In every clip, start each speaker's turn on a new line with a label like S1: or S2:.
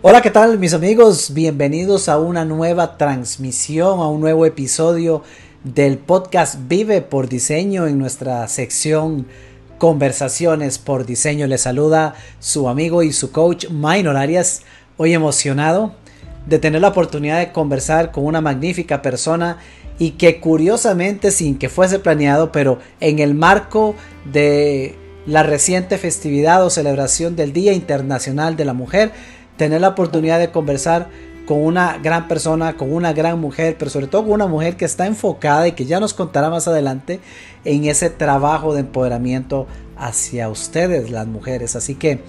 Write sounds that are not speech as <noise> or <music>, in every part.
S1: Hola, ¿qué tal mis amigos? Bienvenidos a una nueva transmisión, a un nuevo episodio del podcast Vive por Diseño en nuestra sección Conversaciones por Diseño. Les saluda su amigo y su coach Minor Arias. Hoy emocionado de tener la oportunidad de conversar con una magnífica persona y que curiosamente sin que fuese planeado, pero en el marco de la reciente festividad o celebración del Día Internacional de la Mujer, tener la oportunidad de conversar con una gran persona, con una gran mujer, pero sobre todo con una mujer que está enfocada y que ya nos contará más adelante en ese trabajo de empoderamiento hacia ustedes, las mujeres. Así que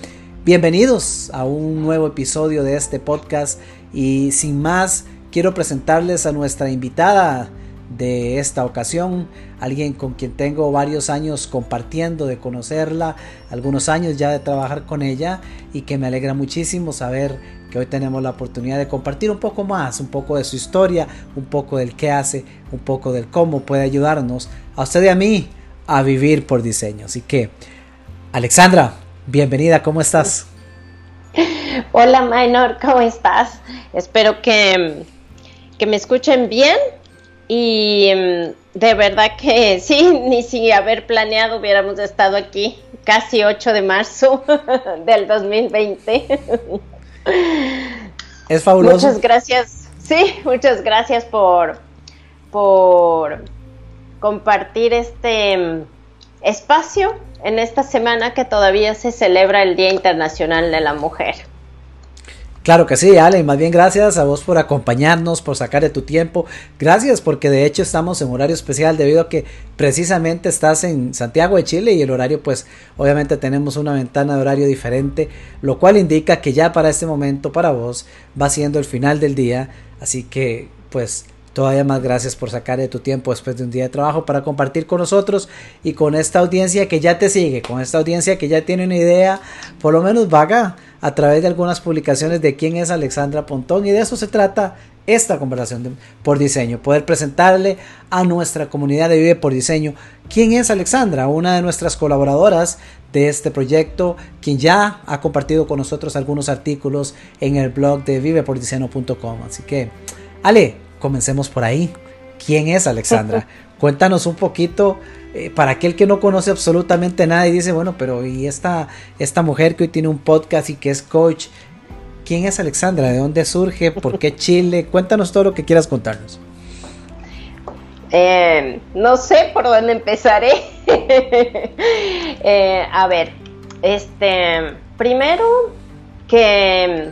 S1: bienvenidos a un nuevo episodio de este podcast y sin más quiero presentarles a nuestra invitada de esta ocasión, alguien con quien tengo varios años compartiendo, de conocerla, algunos años ya de trabajar con ella y que me alegra muchísimo saber que hoy tenemos la oportunidad de compartir un poco más, un poco de su historia, un poco del qué hace, un poco del cómo puede ayudarnos a usted y a mí a vivir por diseño. Así que, Alexandra, bienvenida, ¿cómo estás?
S2: Hola, Minor, ¿cómo estás? Espero que, que me escuchen bien y mm, de verdad que <laughs> sí, ni sin haber planeado hubiéramos estado aquí casi 8 de marzo <laughs> del 2020. <laughs>
S1: Es fabuloso.
S2: Muchas gracias. Sí, muchas gracias por, por compartir este mm, espacio en esta semana que todavía se celebra el Día Internacional de la Mujer.
S1: Claro que sí, Ale, más bien gracias a vos por acompañarnos, por sacar de tu tiempo. Gracias porque de hecho estamos en horario especial debido a que precisamente estás en Santiago de Chile y el horario pues obviamente tenemos una ventana de horario diferente, lo cual indica que ya para este momento para vos va siendo el final del día, así que pues Todavía más gracias por sacar de tu tiempo después de un día de trabajo para compartir con nosotros y con esta audiencia que ya te sigue, con esta audiencia que ya tiene una idea, por lo menos vaga, a través de algunas publicaciones de quién es Alexandra Pontón y de eso se trata esta conversación por diseño, poder presentarle a nuestra comunidad de Vive por Diseño quién es Alexandra, una de nuestras colaboradoras de este proyecto, quien ya ha compartido con nosotros algunos artículos en el blog de vivepordiseño.com. Así que, Ale, comencemos por ahí. ¿Quién es Alexandra? <laughs> Cuéntanos un poquito eh, para aquel que no conoce absolutamente nada y dice, bueno, pero ¿y esta, esta mujer que hoy tiene un podcast y que es coach? ¿Quién es Alexandra? ¿De dónde surge? ¿Por qué <laughs> Chile? Cuéntanos todo lo que quieras contarnos.
S2: Eh, no sé por dónde empezaré. <laughs> Eh, a ver, este, primero que,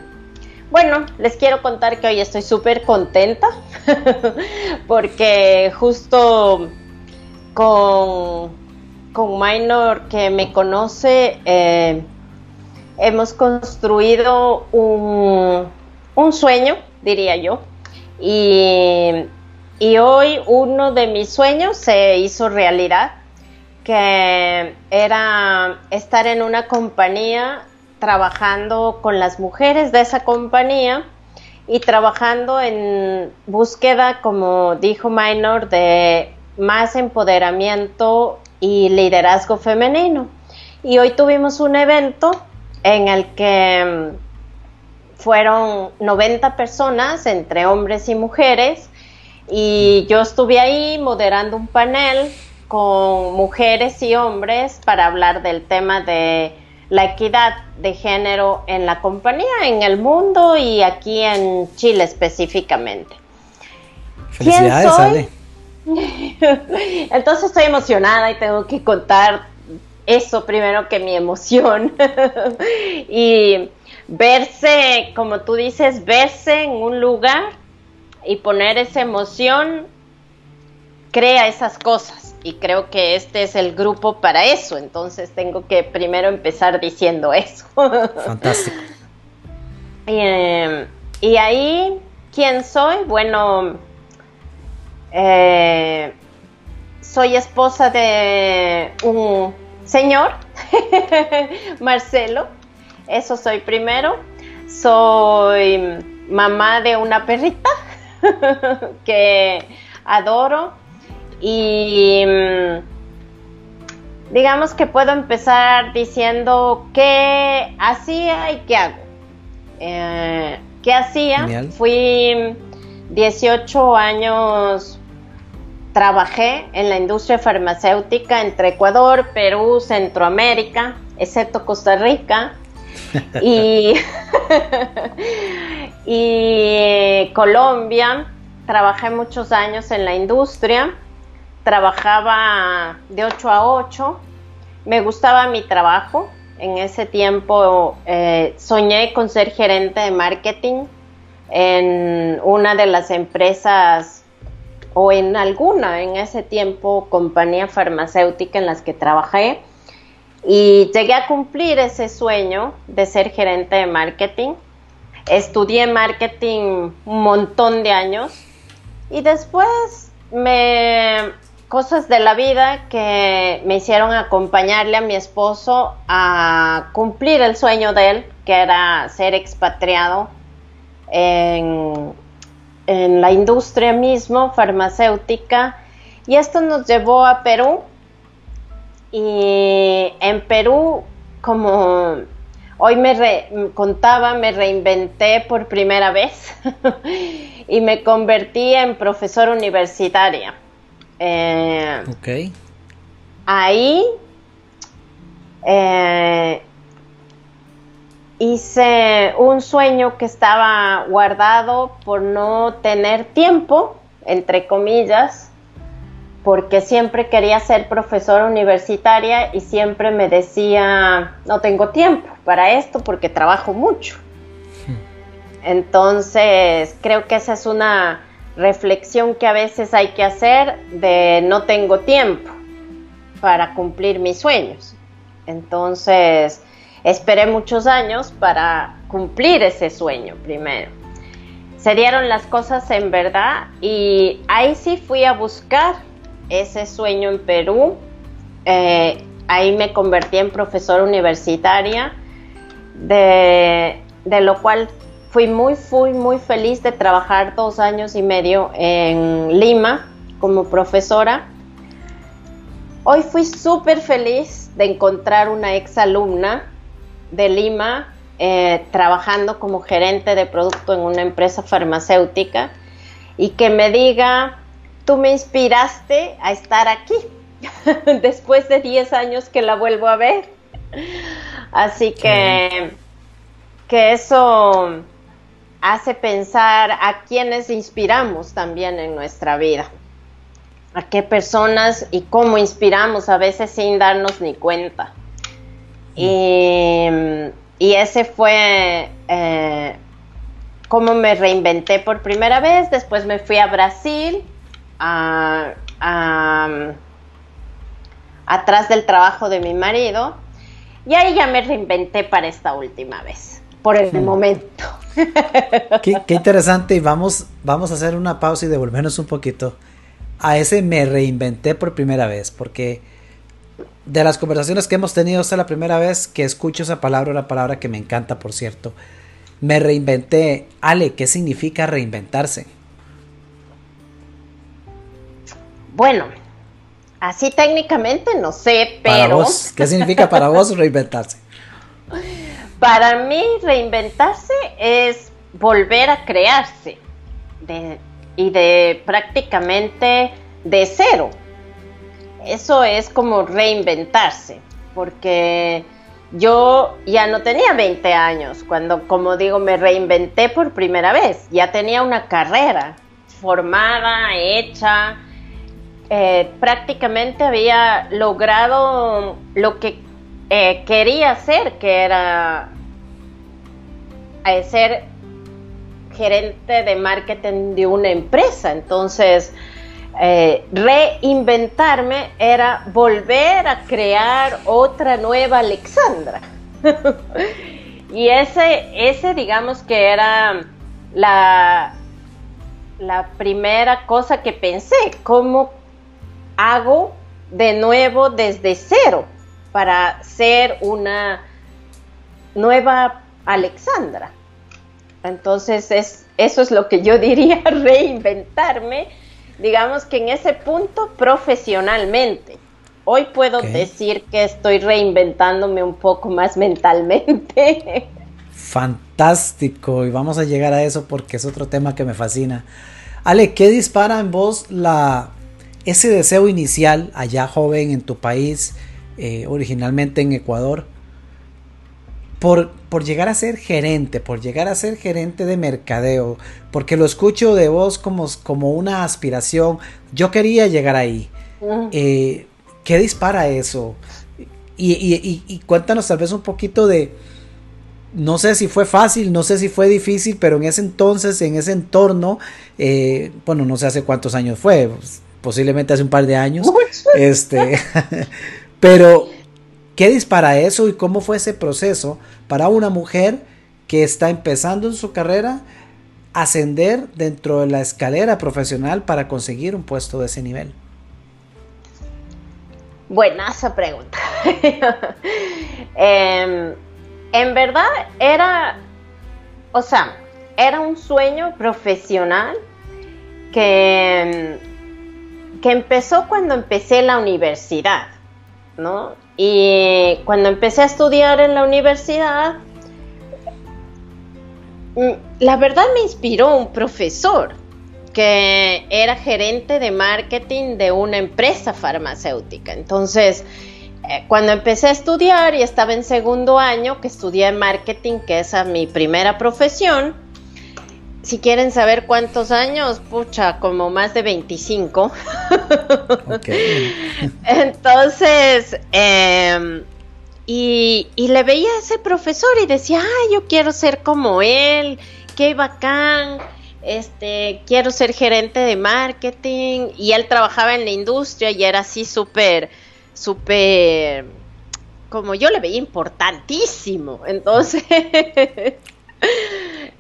S2: bueno, les quiero contar que hoy estoy súper contenta <laughs> porque justo con, con Minor que me conoce, eh, hemos construido un, un, sueño, diría yo, y, y hoy uno de mis sueños se hizo realidad, que era estar en una compañía trabajando con las mujeres de esa compañía y trabajando en búsqueda, como dijo Minor, de más empoderamiento y liderazgo femenino. Y hoy tuvimos un evento en el que mm, fueron 90 personas, entre hombres y mujeres, y yo estuve ahí moderando un panel con mujeres y hombres para hablar del tema de la equidad de género en la compañía, en el mundo y aquí en Chile específicamente.
S1: Felicidades, <laughs>
S2: Entonces estoy emocionada y tengo que contar eso primero que mi emoción. <laughs> y verse, como tú dices, verse en un lugar y poner esa emoción crea esas cosas. Y creo que este es el grupo para eso. Entonces tengo que primero empezar diciendo eso. <laughs>
S1: Fantástico.
S2: Em, y ahí, ¿quién soy? Bueno, eh, soy esposa de un señor, <laughs> Marcelo, eso soy primero. Soy mamá de una perrita <laughs> que adoro y mm, digamos que puedo empezar diciendo qué hacía y qué hago. Eh, ¿Qué hacía? Fui 18 años, trabajé en la industria farmacéutica entre Ecuador, Perú, Centroamérica, excepto Costa Rica. <laughs> y, <laughs> y Colombia, trabajé muchos años en la industria, trabajaba de 8 a 8, me gustaba mi trabajo, en ese tiempo eh, soñé con ser gerente de marketing en una de las empresas o en alguna en ese tiempo compañía farmacéutica en las que trabajé y llegué a cumplir ese sueño de ser gerente de marketing. Estudié marketing un montón de años y después me cosas de la vida que me hicieron acompañarle a mi esposo a cumplir el sueño de él, que era ser expatriado en, en la industria mismo farmacéutica. Y esto nos llevó a Perú. Y en Perú, como hoy me contaba, me reinventé por primera vez <laughs> y me convertí en profesora universitaria. Eh, ok. Ahí eh, hice un sueño que estaba guardado por no tener tiempo, entre comillas, porque siempre quería ser profesora universitaria y siempre me decía, no tengo tiempo para esto porque trabajo mucho. Hmm. Entonces, creo que esa es una reflexión que a veces hay que hacer de no tengo tiempo para cumplir mis sueños. Entonces, esperé muchos años para cumplir ese sueño primero. Se dieron las cosas en verdad y ahí sí fui a buscar ese sueño en Perú. Eh, ahí me convertí en profesora universitaria, de, lo cual fui muy, fui muy feliz de trabajar dos años y medio en Lima como profesora. Hoy fui súper feliz de encontrar una ex alumna de Lima eh, trabajando como gerente de producto en una empresa farmacéutica y que me diga, tú me inspiraste a estar aquí <laughs> después de 10 años que la vuelvo a ver. Así que, que eso hace pensar a quienes inspiramos también en nuestra vida, a qué personas y cómo inspiramos a veces sin darnos ni cuenta. Y, ese fue eh, cómo me reinventé por primera vez, después me fui a Brasil, atrás del trabajo de mi marido, y ahí ya me reinventé para esta última vez, por el momento. <laughs>
S1: Qué, interesante y vamos, vamos a hacer una pausa y devolvernos un poquito. A ese me reinventé por primera vez, porque de las conversaciones que hemos tenido, esta es la primera vez que escucho esa palabra, una palabra que me encanta, por cierto. Me reinventé. Ale, ¿qué significa reinventarse?
S2: Bueno, así técnicamente no sé, pero...
S1: ¿Qué significa para vos reinventarse? <laughs>
S2: Para mí reinventarse es volver a crearse y de prácticamente de cero. Eso es como reinventarse, porque yo ya no tenía 20 años cuando, como digo, me reinventé por primera vez. Ya tenía una carrera formada, hecha. Eh, prácticamente había logrado lo que eh, quería hacer, que era eh, ser gerente de marketing de una empresa. Entonces, eh, reinventarme era volver a crear otra nueva Alexandra. <laughs> y ese, ese, digamos que era la, la primera cosa que pensé, ¿cómo hago de nuevo desde cero? para ser una nueva Alexandra. Entonces, es, eso es lo que yo <laughs> diría, reinventarme, digamos que en ese punto profesionalmente. Hoy puedo decir que estoy reinventándome un poco más mentalmente.
S1: fantástico y vamos a llegar a eso porque es otro tema que me fascina. Ale, ¿qué dispara en vos la, ese deseo inicial allá joven en tu país, eh, originalmente en Ecuador, por, por, llegar a ser gerente, por llegar a ser gerente de mercadeo, porque lo escucho de vos como, como una aspiración, yo quería llegar ahí. Eh, ¿Qué dispara eso? Y, cuéntanos tal vez un poquito de, no sé si fue fácil, no sé si fue difícil, pero en ese entonces, en ese entorno, eh, bueno, no sé hace cuántos años fue, posiblemente hace un par de años, <laughs> este, <laughs> pero ¿qué dispara eso y cómo fue ese proceso para una mujer que está empezando en su carrera? ascender dentro de la escalera profesional para conseguir un puesto de ese nivel?
S2: Buenaza pregunta. <laughs> Em, en verdad era, o sea, era un sueño profesional que, que empezó cuando empecé la universidad, ¿no? Y cuando empecé a estudiar en la universidad, mm, la verdad me inspiró un profesor que era gerente de marketing de una empresa farmacéutica. Entonces, eh, cuando empecé a estudiar y estaba en segundo año, que estudié marketing, que es mi primera profesión, si quieren saber cuántos años, pucha, como más de 25. <laughs> Entonces, em, y, y, le veía a ese profesor y decía, ay, yo quiero ser como él, qué bacán este, quiero ser gerente de marketing y él trabajaba en la industria y era así súper, súper, como yo le veía importantísimo. Entonces, <laughs>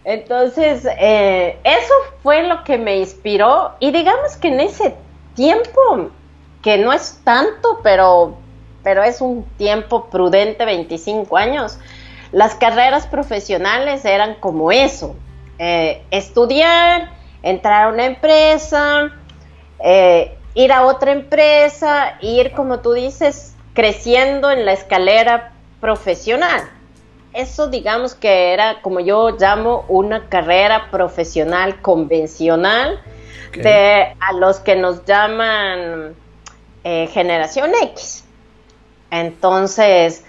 S2: entonces, eh, eso fue lo que me inspiró y digamos que en ese tiempo, que no es tanto, pero, pero es un tiempo prudente, 25 años, las carreras profesionales eran como eso, eh, estudiar, entrar a una empresa, eh, ir a otra empresa, ir, como tú dices, creciendo en la escalera profesional. Eso digamos que era, como yo llamo, una carrera profesional convencional de a los que nos llaman eh, generación X. Entonces,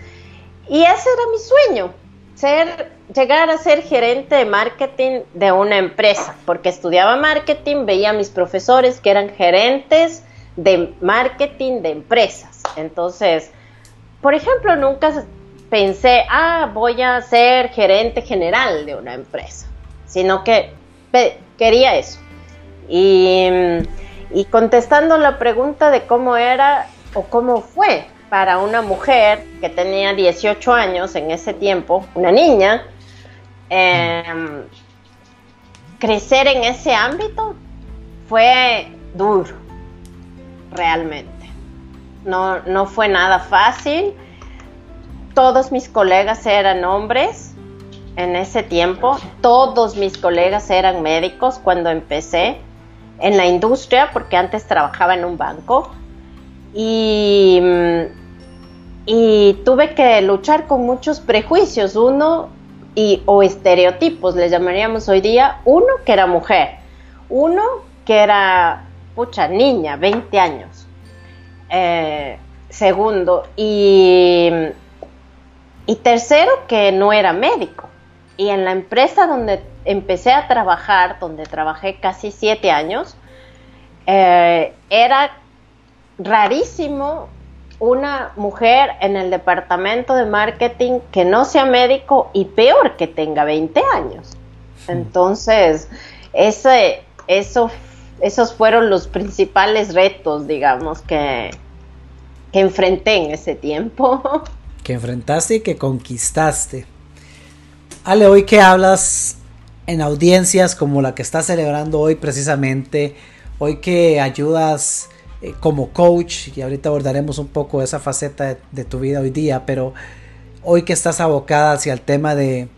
S2: y ese era mi sueño, ser llegar a ser gerente de marketing de una empresa, porque estudiaba marketing, veía a mis profesores que eran gerentes de marketing de empresas. Entonces, por ejemplo, nunca pensé, ah, voy a ser gerente general de una empresa, sino que quería eso. Y, y contestando la pregunta de cómo era o cómo fue para una mujer que tenía 18 años en ese tiempo, una niña, Em, crecer en ese ámbito fue duro, realmente. No, no fue nada fácil. Todos mis colegas eran hombres en ese tiempo. Todos mis colegas eran médicos cuando empecé en la industria, porque antes trabajaba en un banco. Y, y tuve que luchar con muchos prejuicios. Uno, o estereotipos, le llamaríamos hoy día, uno que era mujer, uno que era, pucha, niña, 20 años, eh, segundo, y, y tercero que no era médico. Y en la empresa donde empecé a trabajar, donde trabajé casi siete años, eh, era rarísimo una mujer en el departamento de marketing que no sea médico y peor que tenga 20 años. Entonces, ese, eso, esos fueron los principales retos, digamos, que, que enfrenté en ese tiempo. <laughs>
S1: Que enfrentaste y que conquistaste. Ale, hoy que hablas en audiencias como la que estás celebrando hoy precisamente, hoy que ayudas eh, como coach, y ahorita abordaremos un poco esa faceta de, tu vida hoy día, pero hoy que estás abocada hacia el tema de,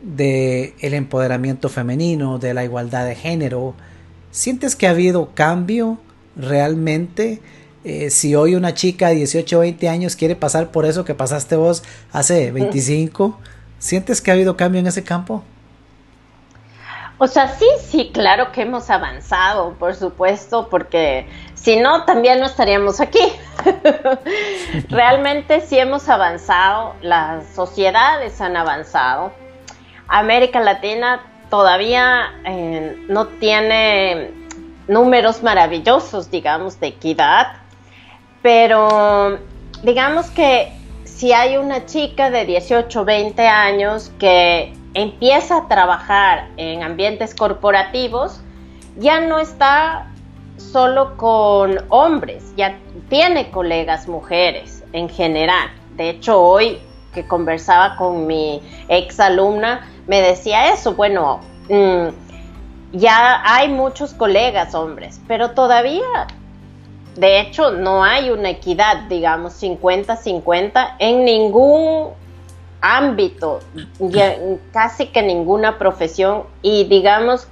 S1: de el empoderamiento femenino, de la igualdad de género, ¿sientes que ha habido cambio realmente? Eh, si hoy una chica de 18 o 20 años quiere pasar por eso que pasaste vos hace <laughs> 25, ¿Sientes que ha habido cambio en ese campo?
S2: O sea, sí, sí, claro que hemos avanzado, por supuesto, porque si no, también no estaríamos aquí. <laughs> Realmente sí hemos avanzado, las sociedades han avanzado. América Latina todavía eh, no tiene números maravillosos, digamos, de equidad, pero digamos que si hay una chica de 18, 20 años que empieza a trabajar en ambientes corporativos, ya no está solo con hombres, ya tiene colegas mujeres en general. De hecho, hoy que conversaba con mi ex alumna, me decía eso, bueno, mm, ya hay muchos colegas hombres, pero todavía, de hecho, no hay una equidad, digamos, 50-50 en ningún ámbito, casi que ninguna profesión y digamos,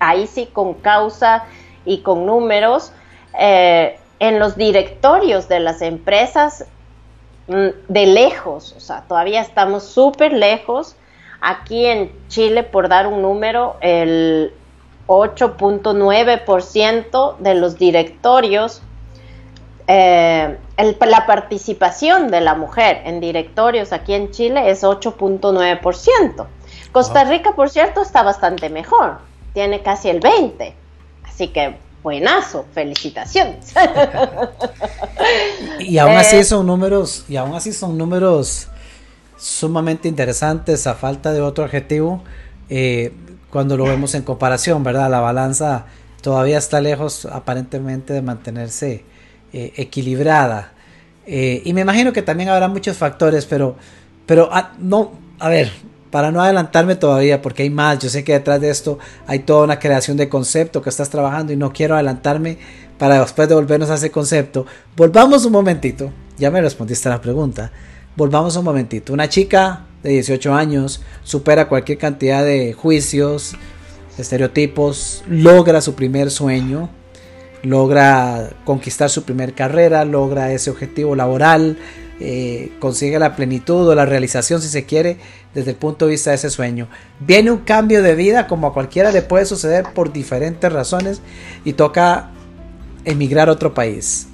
S2: ahí sí con causa y con números, eh, en los directorios de las empresas mm, de lejos, o sea, todavía estamos súper lejos. Aquí en Chile, por dar un número, el 8.9% de los directorios eh, la participación de la mujer en directorios aquí en Chile es 8.9%. Costa Rica, por cierto, está bastante mejor, tiene casi el 20%. Así que buenazo, felicitaciones. <laughs>
S1: y aún así eh, son números, y aún así son números sumamente interesantes a falta de otro adjetivo eh, cuando lo vemos en comparación, ¿verdad? La balanza todavía está lejos aparentemente de mantenerse eh, equilibrada. Eh, y me imagino que también habrá muchos factores, pero, pero ah, no, a ver, para no adelantarme todavía, porque hay más, yo sé que detrás de esto hay toda una creación de concepto que estás trabajando y no quiero adelantarme para después devolvernos a ese concepto. Volvamos un momentito, ya me respondiste a la pregunta. Volvamos un momentito. Una chica de 18 años supera cualquier cantidad de juicios, estereotipos, logra su primer sueño, logra conquistar su primer carrera, logra ese objetivo laboral, eh, consigue la plenitud o la realización si se quiere desde el punto de vista de ese sueño. Viene un cambio de vida como a cualquiera le puede suceder por diferentes razones y toca emigrar a otro país.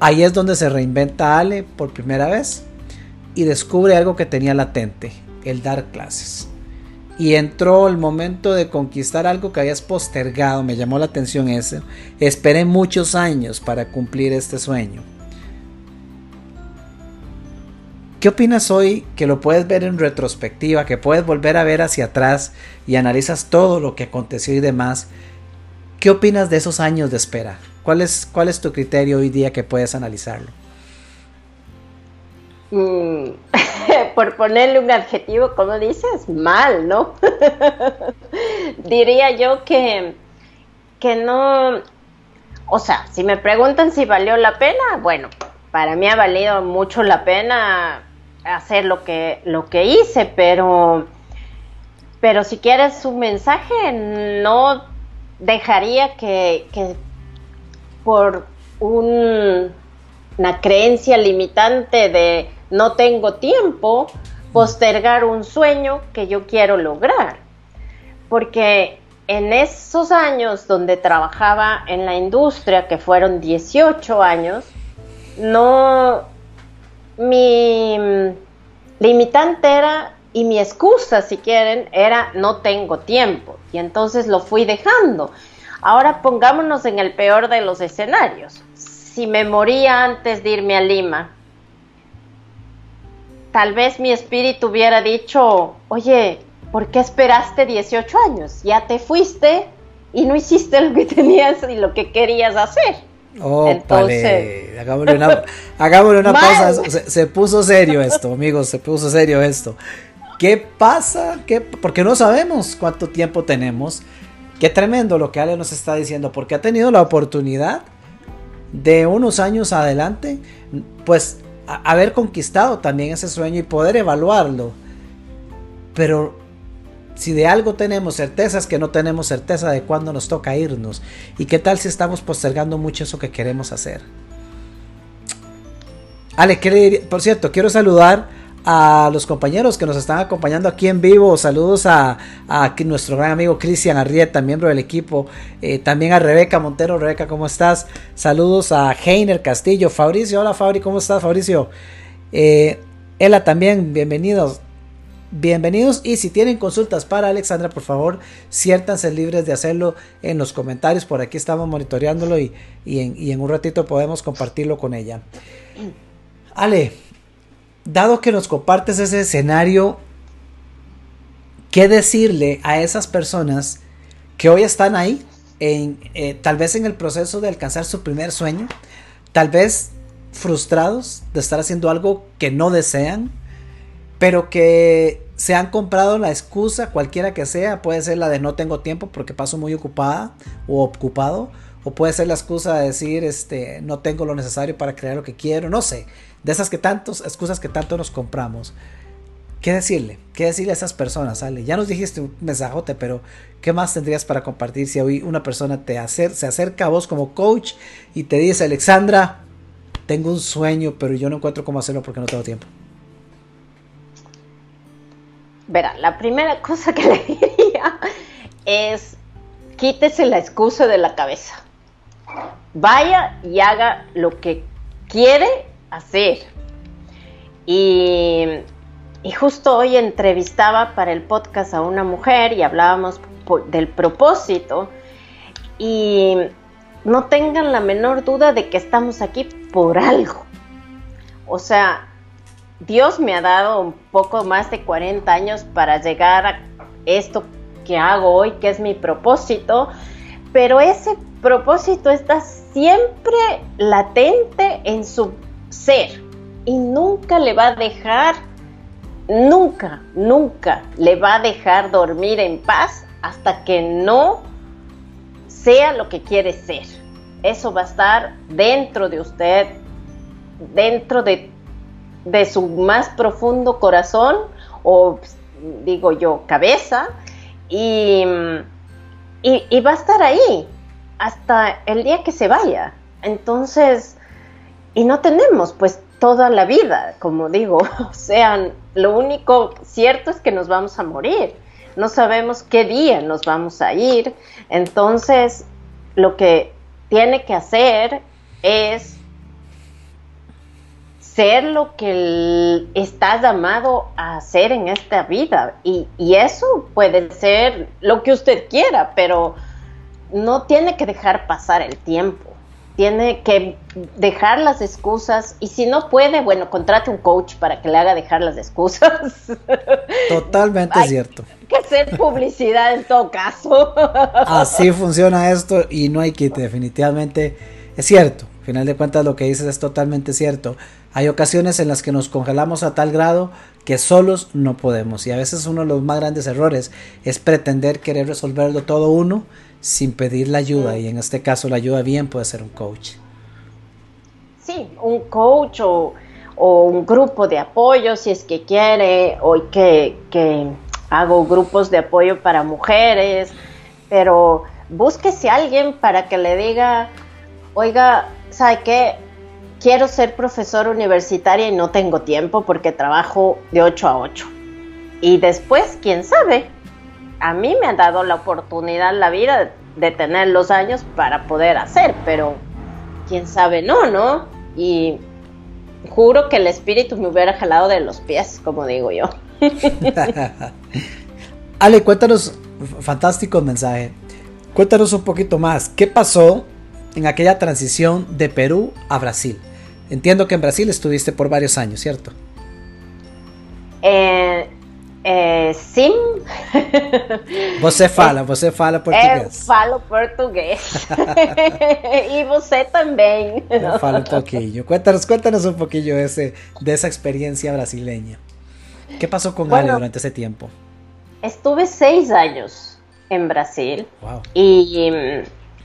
S1: Ahí es donde se reinventa Ale por primera vez y descubre algo que tenía latente, el dar clases y entró el momento de conquistar algo que habías postergado, me llamó la atención eso. Esperé muchos años para cumplir este sueño. ¿Qué opinas hoy que lo puedes ver en retrospectiva, que puedes volver a ver hacia atrás y analizas todo lo que aconteció y demás? ¿Qué opinas de esos años de espera? ¿Cuál es, cuál es tu criterio hoy día que puedes analizarlo?
S2: Mm, <laughs> por ponerle un adjetivo, como dices, mal, ¿no? <laughs> Diría yo que, que no, o sea, si me preguntan si valió la pena, bueno, para mí ha valido mucho la pena hacer lo que, lo que hice, pero, pero si quieres un mensaje, no dejaría que, que por un, una creencia limitante de no tengo tiempo, postergar un sueño que yo quiero lograr. Porque en esos años donde trabajaba en la industria, que fueron 18 años, no, mi limitante era, y mi excusa, si quieren, era no tengo tiempo. Y entonces lo fui dejando. Ahora pongámonos en el peor de los escenarios. Si me moría antes de irme a Lima, tal vez mi espíritu hubiera dicho, oye, ¿por qué esperaste 18 años? Ya te fuiste y no hiciste lo que tenías y lo que querías hacer.
S1: Oh, Entonces... hagámosle una, una pausa. Se, puso serio esto, amigos, se puso serio esto. ¿Qué pasa? ¿Qué, porque no sabemos cuánto tiempo tenemos. Qué tremendo lo que Ale nos está diciendo, porque ha tenido la oportunidad de unos años adelante, pues haber conquistado también ese sueño y poder evaluarlo. Pero si de algo tenemos certeza es que no tenemos certeza de cuándo nos toca irnos. ¿Y qué tal si estamos postergando mucho eso que queremos hacer? Ale, ¿qué Por cierto, quiero saludar a los compañeros que nos están acompañando aquí en vivo. Saludos a, nuestro gran amigo Cristian Arrieta, miembro del equipo. Eh, también a Rebeca Montero. Rebeca, ¿cómo estás? Saludos a Heiner Castillo. Fabricio, hola Fabri, ¿cómo estás, Fabricio? Eh, Ella también, bienvenidos. Bienvenidos y si tienen consultas para Alexandra, por favor, siéntanse libres de hacerlo en los comentarios. Por aquí estamos monitoreándolo y, en, y en un ratito podemos compartirlo con ella. Ale, dado que nos compartes ese escenario, ¿qué decirle a esas personas que hoy están ahí, eh, tal vez en el proceso de alcanzar su primer sueño, tal vez frustrados de estar haciendo algo que no desean, pero que se han comprado la excusa, cualquiera que sea, puede ser la de no tengo tiempo porque paso muy ocupada o ocupado, o puede ser la excusa de decir este no tengo lo necesario para crear lo que quiero, no sé, de esas que tantos excusas que tanto nos compramos. ¿Qué decirle? ¿Qué decirle a esas personas, Ale? Ya nos dijiste un mensajote, pero ¿qué más tendrías para compartir si hoy una persona te se acerca a vos como coach y te dice, Alexandra, tengo un sueño, pero yo no encuentro cómo hacerlo porque no tengo tiempo?
S2: Verá, la primera <laughs> cosa que le diría es quítese la excusa de la cabeza. Vaya y haga lo que quiere hacer. Y, y justo hoy entrevistaba para el podcast a una mujer y hablábamos del propósito. Y no tengan la menor duda de que estamos aquí por algo. O sea, Dios me ha dado un poco más de 40 años para llegar a esto que hago hoy, que es mi propósito, pero ese propósito está siempre latente en su ser y nunca le va a dejar, nunca, nunca le va a dejar dormir en paz hasta que no sea lo que quiere ser. Eso va a estar dentro de usted, dentro de de su más profundo corazón o digo yo cabeza y, y, va a estar ahí hasta el día que se vaya. Entonces, y no tenemos pues toda la vida, como digo, <laughs> o sea, lo único cierto es que nos vamos a morir. No sabemos qué día nos vamos a ir. Entonces, lo que tiene que hacer es ser lo que estás llamado a hacer en esta vida. Y, eso puede ser lo que usted quiera, pero no tiene que dejar pasar el tiempo. Tiene que dejar las excusas y si no puede, bueno, contrate un coach para que le haga dejar las excusas. <laughs>
S1: Totalmente cierto.
S2: que hacer publicidad en todo caso. <laughs>
S1: Así funciona esto y no hay que definitivamente es cierto. Al final de cuentas lo que dices es totalmente cierto. Hay ocasiones en las que nos congelamos a tal grado que solos no podemos y a veces uno de los más grandes errores es pretender querer resolverlo todo uno sin pedir la ayuda y en este caso la ayuda bien puede ser un coach.
S2: Sí, un coach o, un grupo de apoyo si es que quiere, hoy que, que hago grupos de apoyo para mujeres, pero búsquese a alguien para que le diga, oiga, ¿sabe qué? quiero ser profesor universitaria y no tengo tiempo porque trabajo de 8 a 8. Y después, quién sabe, a mí me ha dado la oportunidad la vida de tener los años para poder hacer, pero quién sabe no, ¿no? Y juro que el espíritu me hubiera jalado de los pies, como digo yo. <laughs>
S1: Ale, cuéntanos, fantástico mensaje. Cuéntanos un poquito más, ¿qué pasó en aquella transición de Perú a Brasil? Entiendo que en Brasil estuviste por varios años, ¿cierto?
S2: Eh, eh, sim.
S1: Você fala, você fala português.
S2: Eu falo português. e <laughs> você também.
S1: Eu falo um pouquinho. Cuéntanos, cuéntanos um pouquinho esse, dessa experiência brasileña. ¿Qué pasó con bueno, Ale durante ese tiempo?
S2: Estuve seis años en Brasil wow. y um,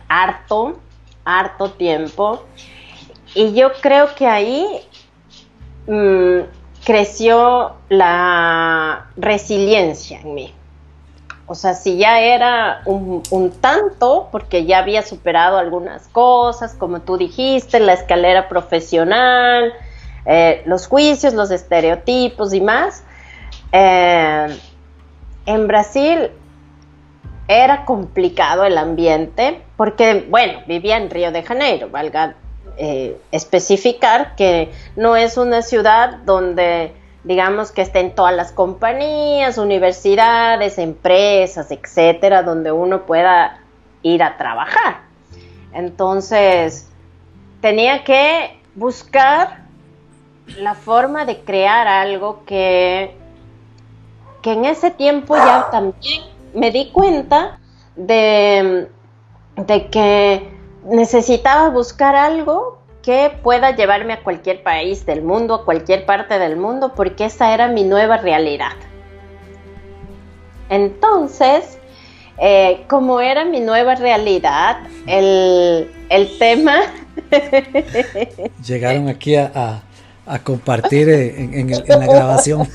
S2: harto, harto tiempo. Y yo creo que ahí mm, creció la resiliencia en mí. O sea, si ya era un, tanto, porque ya había superado algunas cosas, como tú dijiste, la escalera profesional, eh, los juicios, los estereotipos y más. Eh, en Brasil era complicado el ambiente porque, bueno, vivía en Río de Janeiro, valga eh, especificar que no es una ciudad donde digamos que estén todas las compañías, universidades, empresas, etcétera, donde uno pueda ir a trabajar. Entonces, tenía que buscar la forma de crear algo que, que en ese tiempo ya también me di cuenta de, de que necesitaba buscar algo que pueda llevarme a cualquier país del mundo, a cualquier parte del mundo, porque esa era mi nueva realidad. Entonces, eh, como era mi nueva realidad, el, tema... <laughs>
S1: Llegaron aquí a, compartir en, la grabación.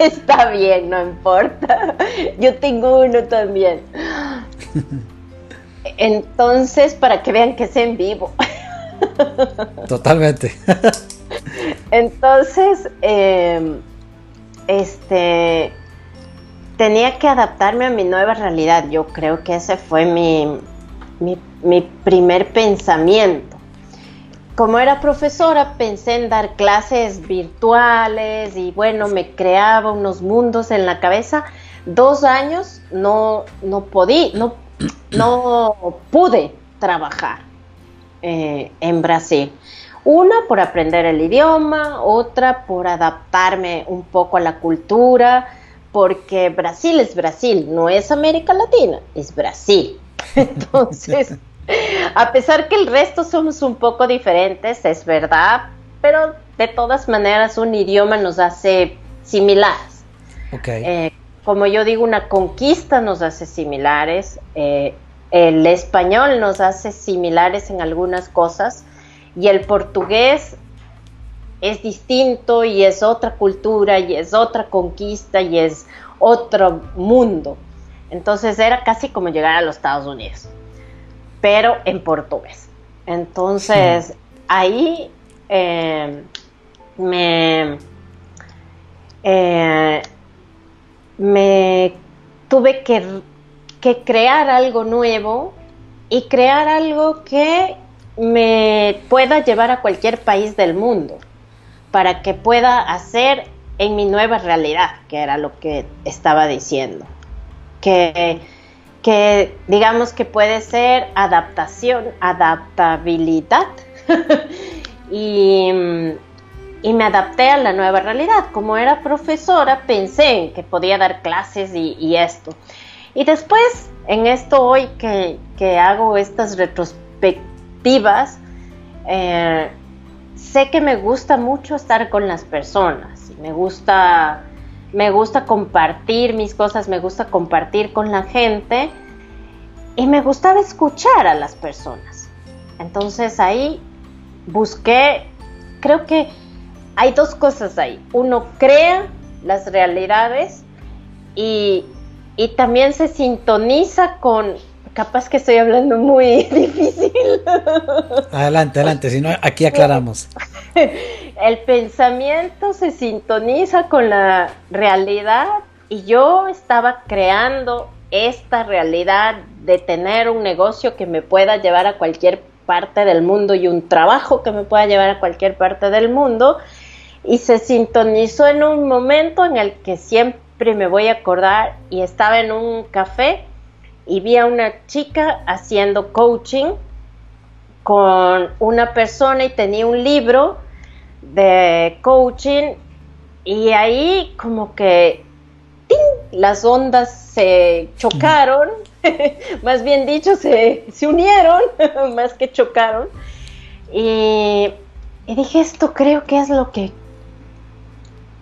S2: Está bien, no importa. Yo tengo uno también. <laughs> Entonces, para que vean que es en vivo.
S1: Totalmente. <laughs>
S2: Entonces, em, este, tenía que adaptarme a mi nueva realidad. Yo creo que ese fue mi, mi, primer pensamiento. Como era profesora, pensé en dar clases virtuales y bueno, me creaba unos mundos en la cabeza. Dos años no, no podí, no, no pude trabajar eh, en Brasil. Una por aprender el idioma, otra por adaptarme un poco a la cultura, porque Brasil es Brasil, no es América Latina, es Brasil. <laughs> Entonces, a pesar que el resto somos un poco diferentes, es verdad, pero de todas maneras un idioma nos hace similares. Eh, como yo digo, una conquista nos hace similares. Eh, el español nos hace similares en algunas cosas y el portugués es distinto y es otra cultura y es otra conquista y es otro mundo. Entonces era casi como llegar a los Estados Unidos, pero en portugués. Entonces ahí eh, me, eh, me tuve que que crear algo nuevo y crear algo que me pueda llevar a cualquier país del mundo para que pueda hacer en mi nueva realidad, que era lo que estaba diciendo. Que, que digamos que puede ser adaptación, adaptabilidad. <laughs> y, y, me adapté a la nueva realidad. Como era profesora, pensé en que podía dar clases y, esto. Y después, en esto hoy que, hago estas retrospectivas, eh, sé que me gusta mucho estar con las personas. Me gusta, me gusta compartir mis cosas, me gusta compartir con la gente y me gustaba escuchar a las personas. Entonces ahí busqué, creo que hay dos cosas ahí. Uno crea las realidades y y también se sintoniza con, capaz que estoy hablando muy <laughs> difícil.
S1: Adelante, adelante, si no, aquí aclaramos. <laughs>
S2: El pensamiento se sintoniza con la realidad y yo estaba creando esta realidad de tener un negocio que me pueda llevar a cualquier parte del mundo y un trabajo que me pueda llevar a cualquier parte del mundo y se sintonizó en un momento en el que siempre me voy a acordar y estaba en un café y vi a una chica haciendo coaching con una persona y tenía un libro de coaching y ahí como que las ondas se chocaron, <laughs> más bien dicho, se, se unieron, <laughs> más que chocaron. Y, y dije, esto creo que es lo que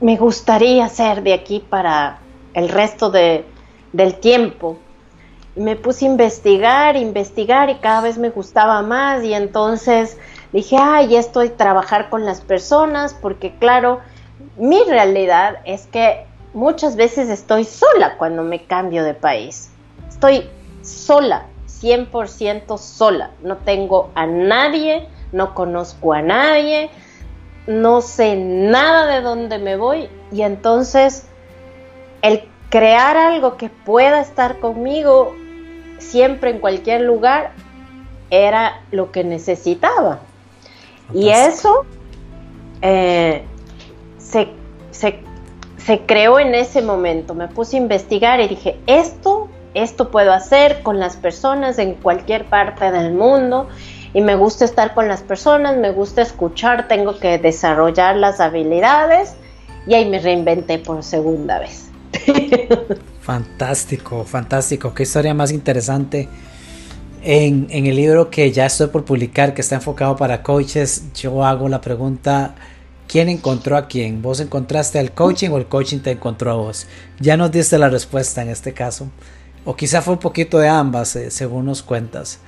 S2: me gustaría hacer de aquí para el resto de, del tiempo. me puse a investigar, investigar y cada vez me gustaba más y entonces dije, ay, esto es trabajar con las personas porque claro, mi realidad es que muchas veces estoy sola cuando me cambio de país. Estoy sola, 100% sola. No tengo a nadie, no conozco a nadie, no sé nada de dónde me voy y entonces el crear algo que pueda estar conmigo siempre en cualquier lugar era lo que necesitaba. Y eso eh, se, se creó en ese momento. Me puse a investigar y dije, esto, esto puedo hacer con las personas en cualquier parte del mundo y me gusta estar con las personas, me gusta escuchar, tengo que desarrollar las habilidades y ahí me reinventé por segunda vez. <laughs>
S1: fantástico, fantástico, qué historia más interesante. En, en, el libro que ya estoy por publicar, que está enfocado para coaches, yo hago la pregunta, ¿quién encontró a quién? ¿Vos encontraste al coaching o el coaching te encontró a vos? Ya nos diste la respuesta en este caso. O quizá fue un poquito de ambas, eh, según nos cuentas.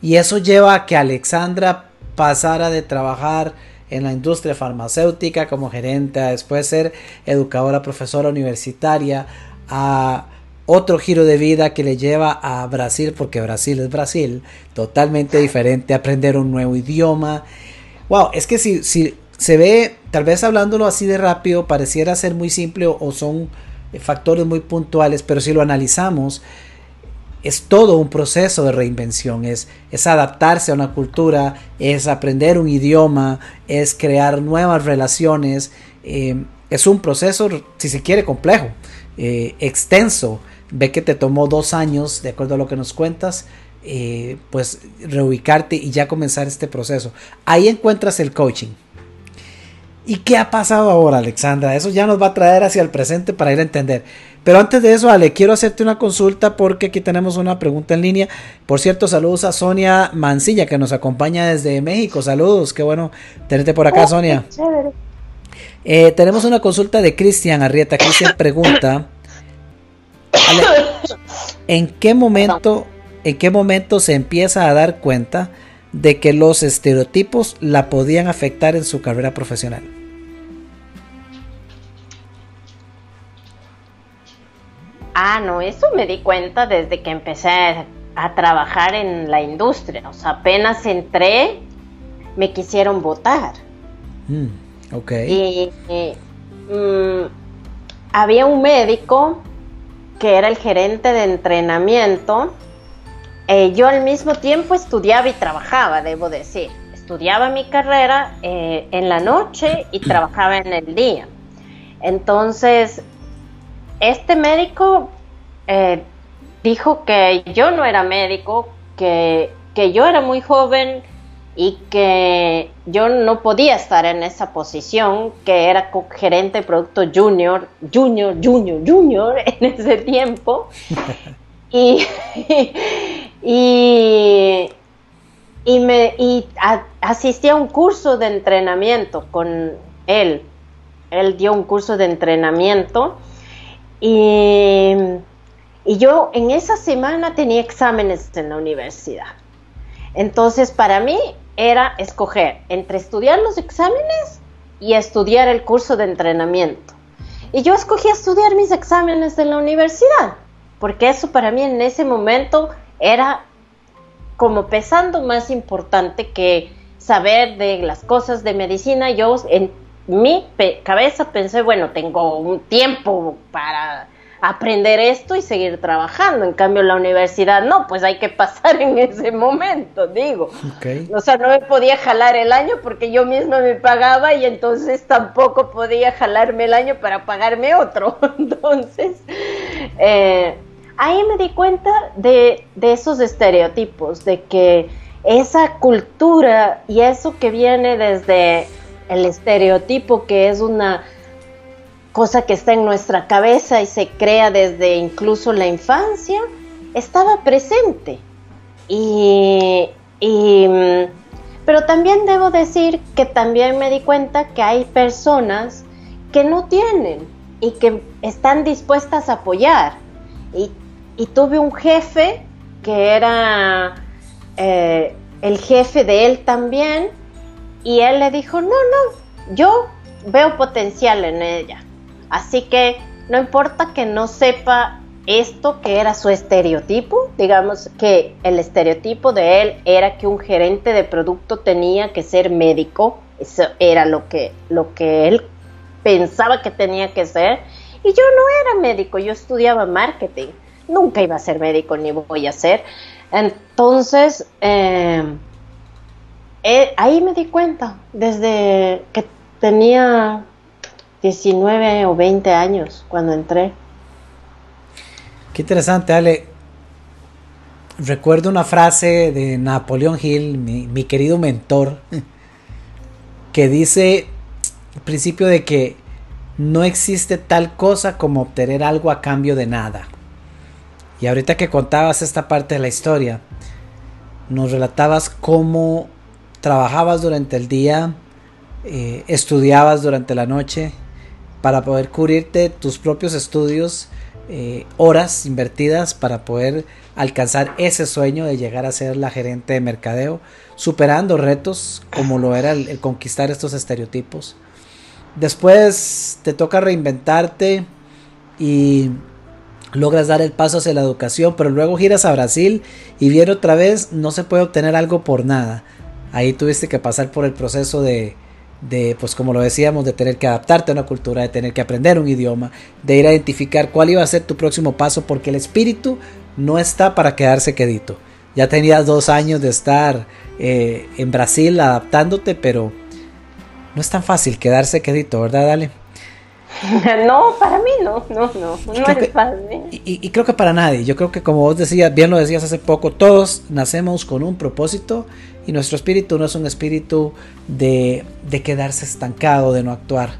S1: Y eso lleva a que Alexandra pasara de trabajar en la industria farmacéutica como gerente, a después ser educadora, profesora universitaria, a otro giro de vida que le lleva a Brasil, porque Brasil es Brasil, totalmente diferente, aprender un nuevo idioma. Wow, es que si, si se ve, tal vez hablándolo así de rápido, pareciera ser muy simple o son factores muy puntuales, pero si lo analizamos, es todo un proceso de reinvención, es, adaptarse a una cultura, es aprender un idioma, es crear nuevas relaciones, eh, es un proceso, si se quiere, complejo, eh, extenso. Ve que te tomó dos años, de acuerdo a lo que nos cuentas, eh, pues reubicarte y ya comenzar este proceso. Ahí encuentras el coaching. ¿Y qué ha pasado ahora, Alexandra? Eso ya nos va a traer hacia el presente para ir a entender. Pero antes de eso, Ale, quiero hacerte una consulta porque aquí tenemos una pregunta en línea. Por cierto, saludos a Sonia Mancilla que nos acompaña desde México. Saludos, qué bueno tenerte por acá, oh, Sonia. Eh, tenemos una consulta de Cristian Arrieta. Cristian pregunta: ¿En qué momento, en qué momento se empieza a dar cuenta de que los estereotipos la podían afectar en su carrera profesional?
S2: Ah, no, eso me di cuenta desde que empecé a trabajar en la industria. O sea, apenas entré, me quisieron votar. Mm, ok. Y, mm, había un médico que era el gerente de entrenamiento. Eh, yo al mismo tiempo estudiaba y trabajaba, debo decir. Estudiaba mi carrera eh, en la noche y trabajaba en el día. Entonces, este médico eh, dijo que yo no era médico, que, yo era muy joven y que yo no podía estar en esa posición, que era gerente de producto junior, junior, junior, junior <laughs> en ese tiempo. <laughs> y, <laughs> y, y, me, y asistí a un curso de entrenamiento con él. Él dio un curso de entrenamiento y, yo en esa semana tenía exámenes en la universidad. Entonces para mí era escoger entre estudiar los exámenes y estudiar el curso de entrenamiento. Y yo escogí estudiar mis exámenes de la universidad, porque eso para mí en ese momento era como pesando más importante que saber de las cosas de medicina. Yo mi cabeza pensé, bueno, tengo un tiempo para aprender esto y seguir trabajando. En cambio, la universidad no, pues hay que pasar en ese momento, digo. O sea, no me podía jalar el año porque yo misma me pagaba y entonces tampoco podía jalarme el año para pagarme otro. <laughs> Entonces, eh, ahí me di cuenta de, de esos estereotipos, de que esa cultura y eso que viene desde el estereotipo que es una cosa que está en nuestra cabeza y se crea desde incluso la infancia, estaba presente. Y, pero también debo decir que también me di cuenta que hay personas que no tienen y que están dispuestas a apoyar. Y, tuve un jefe que era eh, el jefe de él también, y él le dijo, no, no, yo veo potencial en ella. Así que no importa que no sepa esto que era su estereotipo, digamos que el estereotipo de él era que un gerente de producto tenía que ser médico, eso era lo que, lo que él pensaba que tenía que ser, y yo no era médico, yo estudiaba marketing, nunca iba a ser médico ni voy a ser. Entonces, eh, eh, ahí me di cuenta, desde que tenía 19 o 20 años cuando entré.
S1: Qué interesante, Ale. Recuerdo una frase de Napoleón Hill, mi, querido mentor, <laughs> que dice el principio de que no existe tal cosa como obtener algo a cambio de nada. Y ahorita que contabas esta parte de la historia, nos relatabas cómo trabajabas durante el día, eh, estudiabas durante la noche, para poder cubrirte tus propios estudios, eh, horas invertidas para poder alcanzar ese sueño de llegar a ser la gerente de mercadeo, superando retos como lo era el, conquistar estos estereotipos. Después te toca reinventarte y logras dar el paso hacia la educación, pero luego giras a Brasil y viene otra vez, no se puede obtener algo por nada. Ahí tuviste que pasar por el proceso de, de, pues como lo decíamos, de tener que adaptarte a una cultura, de tener que aprender un idioma, de ir a identificar cuál iba a ser tu próximo paso, porque el espíritu no está para quedarse quedito. Ya tenías dos años de estar eh, en Brasil adaptándote, pero no es tan fácil quedarse quedito, ¿verdad, Dale? <laughs>
S2: No, para mí no, no, no, no es fácil.
S1: Y, y, creo que para nadie. Yo creo que como vos decías, bien lo decías hace poco, todos nacemos con un propósito y nuestro espíritu no es un espíritu de, quedarse estancado, de no actuar.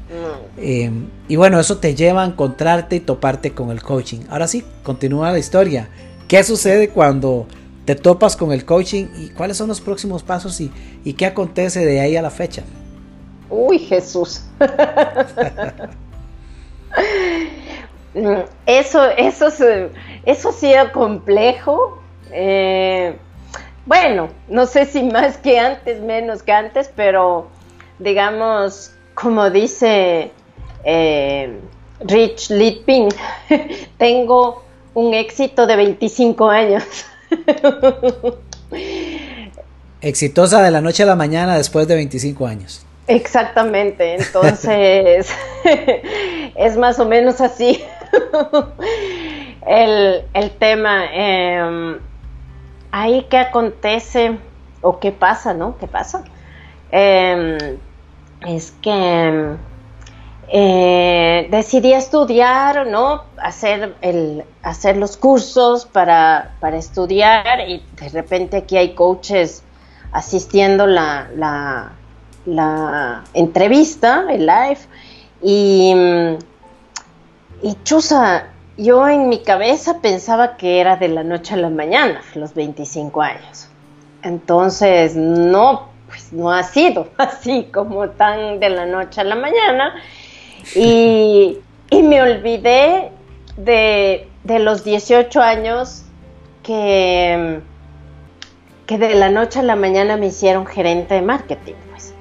S1: Eh, y bueno, eso te lleva a encontrarte y toparte con el coaching. Ahora sí, continúa la historia. ¿Qué sucede cuando te topas con el coaching y cuáles son los próximos pasos y, y qué acontece de ahí a la fecha?
S2: Uy, Jesús. <laughs> eso, eso, eso ha sido complejo. Eh, bueno, no sé si más que antes, menos que antes, pero digamos, como dice eh, Rich Litpin, <laughs> tengo un éxito de 25 años. <laughs>
S1: Exitosa de la noche a la mañana después de 25 años.
S2: Exactamente, <laughs> entonces es más o menos así el, tema. Eh, ahí qué acontece o qué pasa, ¿no? ¿Qué pasa? Em, es que eh, decidí estudiar, ¿no? Hacer, el, hacer los cursos para, para, estudiar y de repente aquí hay coaches asistiendo la, la, entrevista, el live, y, y chusa, yo en mi cabeza pensaba que era de la noche a la mañana, los 25 años. Entonces, no, pues no ha sido <laughs> así como tan de la noche a la mañana. Y, me olvidé de, los 18 años que, que de la noche a la mañana me hicieron gerente de marketing. Pues.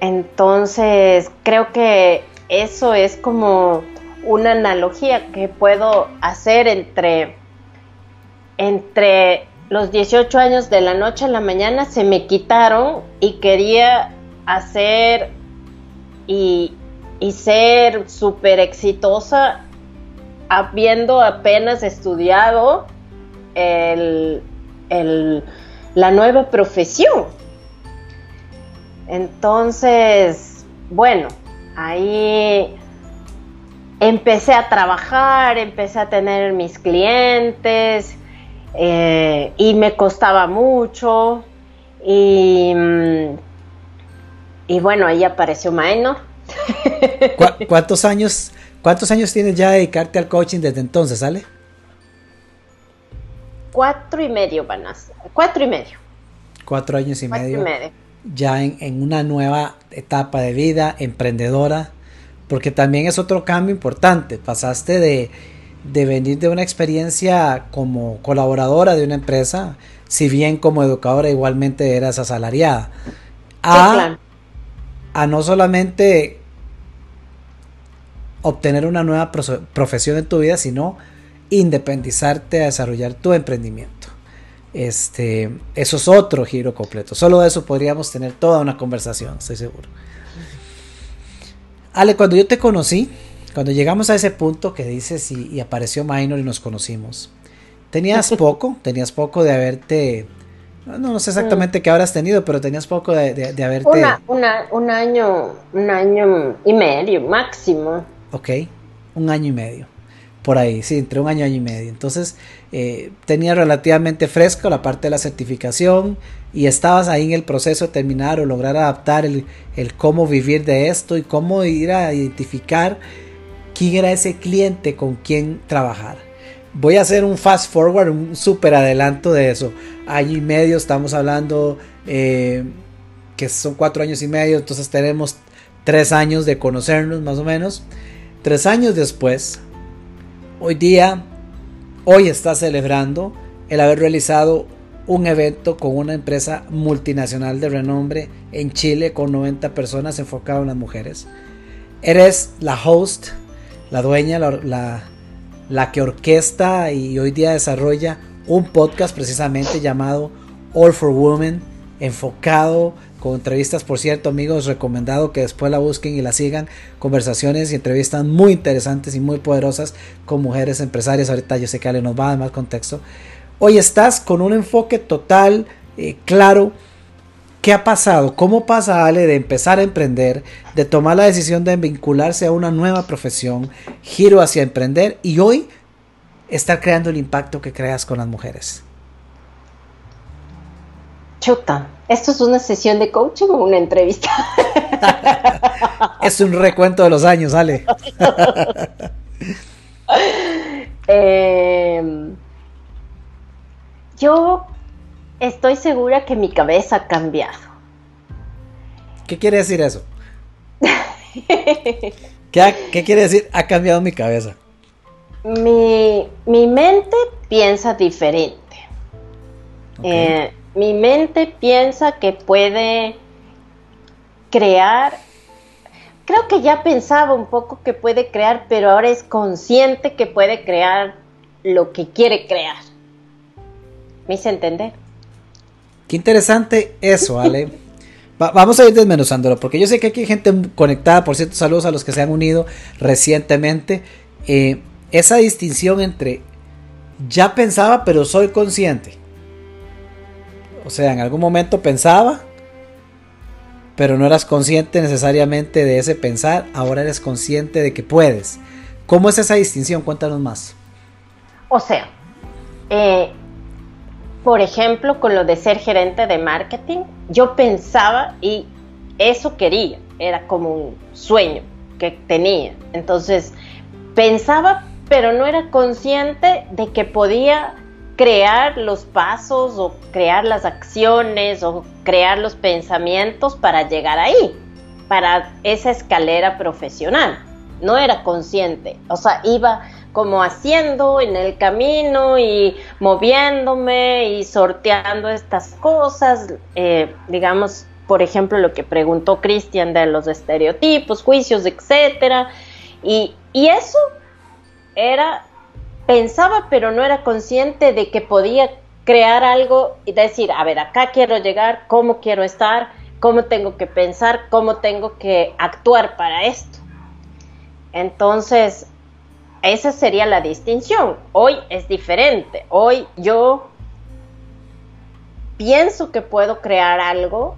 S2: Entonces, creo que eso es como una analogía que puedo hacer entre, entre los 18 años de la noche a la mañana se me quitaron y quería hacer y, ser súper exitosa habiendo apenas estudiado la nueva profesión. Entonces, bueno, ahí empecé a trabajar, empecé a tener mis clientes eh, y me costaba mucho y, y bueno, ahí apareció Maeno. <laughs>
S1: ¿Cuántos años, ¿Cuántos años tienes ya de dedicarte al coaching desde entonces, ¿sale?
S2: Cuatro y medio, Vanas. Cuatro y medio.
S1: Cuatro años y medio. Ya en, en una nueva etapa de vida, emprendedora porque también es otro cambio importante. Pasaste de, venir de una experiencia como colaboradora de una empresa, si bien como educadora igualmente eras asalariada, a, a no solamente obtener una nueva profesión en tu vida, sino independizarte a desarrollar tu emprendimiento. Este, eso es otro giro completo. Solo de eso podríamos tener toda una conversación, estoy seguro. Ale, cuando yo te conocí, cuando llegamos a ese punto que dices y, apareció Minor y nos conocimos, tenías <laughs> poco, tenías poco de haberte, no, no sé exactamente qué habrás tenido, pero tenías poco de, de, haberte...
S2: un año, un año y medio máximo.
S1: Ok, un año y medio. Por ahí, sí, entre un año, año y medio. Entonces, eh, tenía relativamente fresco la parte de la certificación y estabas ahí en el proceso de terminar o lograr adaptar el, cómo vivir de esto y cómo ir a identificar quién era ese cliente con quien trabajar. Voy a hacer un fast forward, un super adelanto de eso. Año y medio, estamos hablando eh, que son cuatro años y medio, entonces tenemos tres años de conocernos más o menos. Tres años después, hoy día, hoy está celebrando el haber realizado un evento con una empresa multinacional de renombre en Chile con 90 personas enfocado en las mujeres. Eres la host, la dueña, la, la, que orquesta y hoy día desarrolla un podcast precisamente llamado All for Women, enfocado con entrevistas, por cierto, amigos, recomendado que después la busquen y la sigan. Conversaciones y entrevistas muy interesantes y muy poderosas con mujeres empresarias. Ahorita yo sé que Ale nos va a dar más contexto. Hoy estás con un enfoque total, eh, claro. ¿Qué ha pasado? ¿Cómo pasa Ale de empezar a emprender, de tomar la decisión de vincularse a una nueva profesión, giro hacia emprender y hoy estar creando el impacto que creas con las mujeres?
S2: Chuta, ¿esto es una sesión de coaching o una entrevista? <laughs>
S1: es un recuento de los años, Ale. <laughs>
S2: Em, yo estoy segura que mi cabeza ha cambiado.
S1: ¿Qué quiere decir eso? ¿Qué, quiere decir ha cambiado mi cabeza?
S2: Mi, mente piensa diferente. Eh, mi mente piensa que puede crear, creo que ya pensaba un poco que puede crear, pero ahora es consciente que puede crear lo que quiere crear. ¿Me hice entender?
S1: Qué interesante eso, Ale. <laughs> vamos a ir desmenuzándolo, porque yo sé que aquí hay gente conectada, por cierto, saludos a los que se han unido recientemente. Eh, esa distinción entre ya pensaba, pero soy consciente. O sea, en algún momento pensaba, pero no eras consciente necesariamente de ese pensar, ahora eres consciente de que puedes. ¿Cómo es esa distinción? Cuéntanos más.
S2: O sea, eh, por ejemplo, con lo de ser gerente de marketing, yo pensaba y eso quería, era como un sueño que tenía. Entonces, pensaba, pero no era consciente de que podía crear los pasos o crear las acciones o crear los pensamientos para llegar ahí, para esa escalera profesional. No era consciente, o sea, iba como haciendo en el camino y moviéndome y sorteando estas cosas, eh, digamos, por ejemplo, lo que preguntó Cristian de los estereotipos, juicios, etcétera, y, y eso era pensaba pero no era consciente de que podía crear algo y decir, a ver, acá quiero llegar, cómo quiero estar, cómo tengo que pensar, cómo tengo que actuar para esto. Entonces, esa sería la distinción. Hoy es diferente. Hoy yo pienso que puedo crear algo,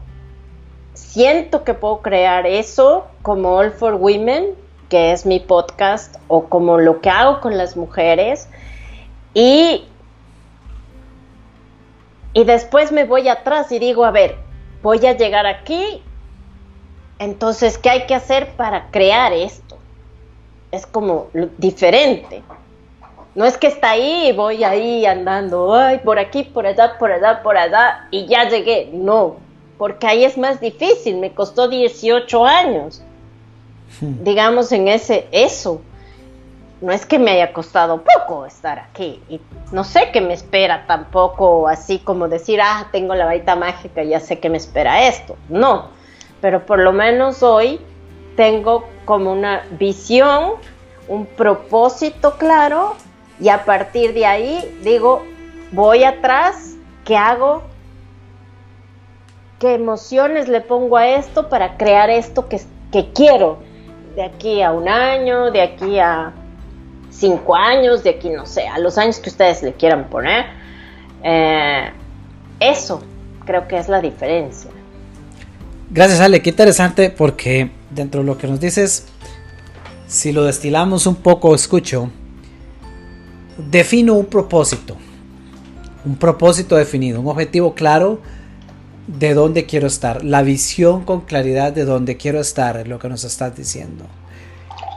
S2: siento que puedo crear eso como All for Women, que es mi podcast, o como lo que hago con las mujeres. Y, y después me voy atrás y digo, a ver, voy a llegar aquí, entonces, ¿qué hay que hacer para crear esto? Es como diferente. No es que está ahí y voy ahí andando, ay, por aquí, por allá, por allá, por allá, y ya llegué. No, porque ahí es más difícil, me costó 18 años digamos, en ese eso. No es que me haya costado poco estar aquí y no sé qué me espera tampoco, así como decir, ah, tengo la varita mágica, ya sé que me espera esto. No, pero por lo menos hoy tengo como una visión un propósito claro y a partir de ahí digo, voy atrás, ¿qué hago? ¿Qué emociones le pongo a esto para crear esto que quiero? De aquí a un año, de aquí a cinco años, de aquí no sé, a los años que ustedes le quieran poner. Eh, eso creo que es la diferencia.
S1: Gracias Ale, qué interesante porque dentro de lo que nos dices, si lo destilamos un poco, escucho, defino un propósito, un propósito definido, un objetivo claro de dónde quiero estar, la visión con claridad de dónde quiero estar, es lo que nos estás diciendo.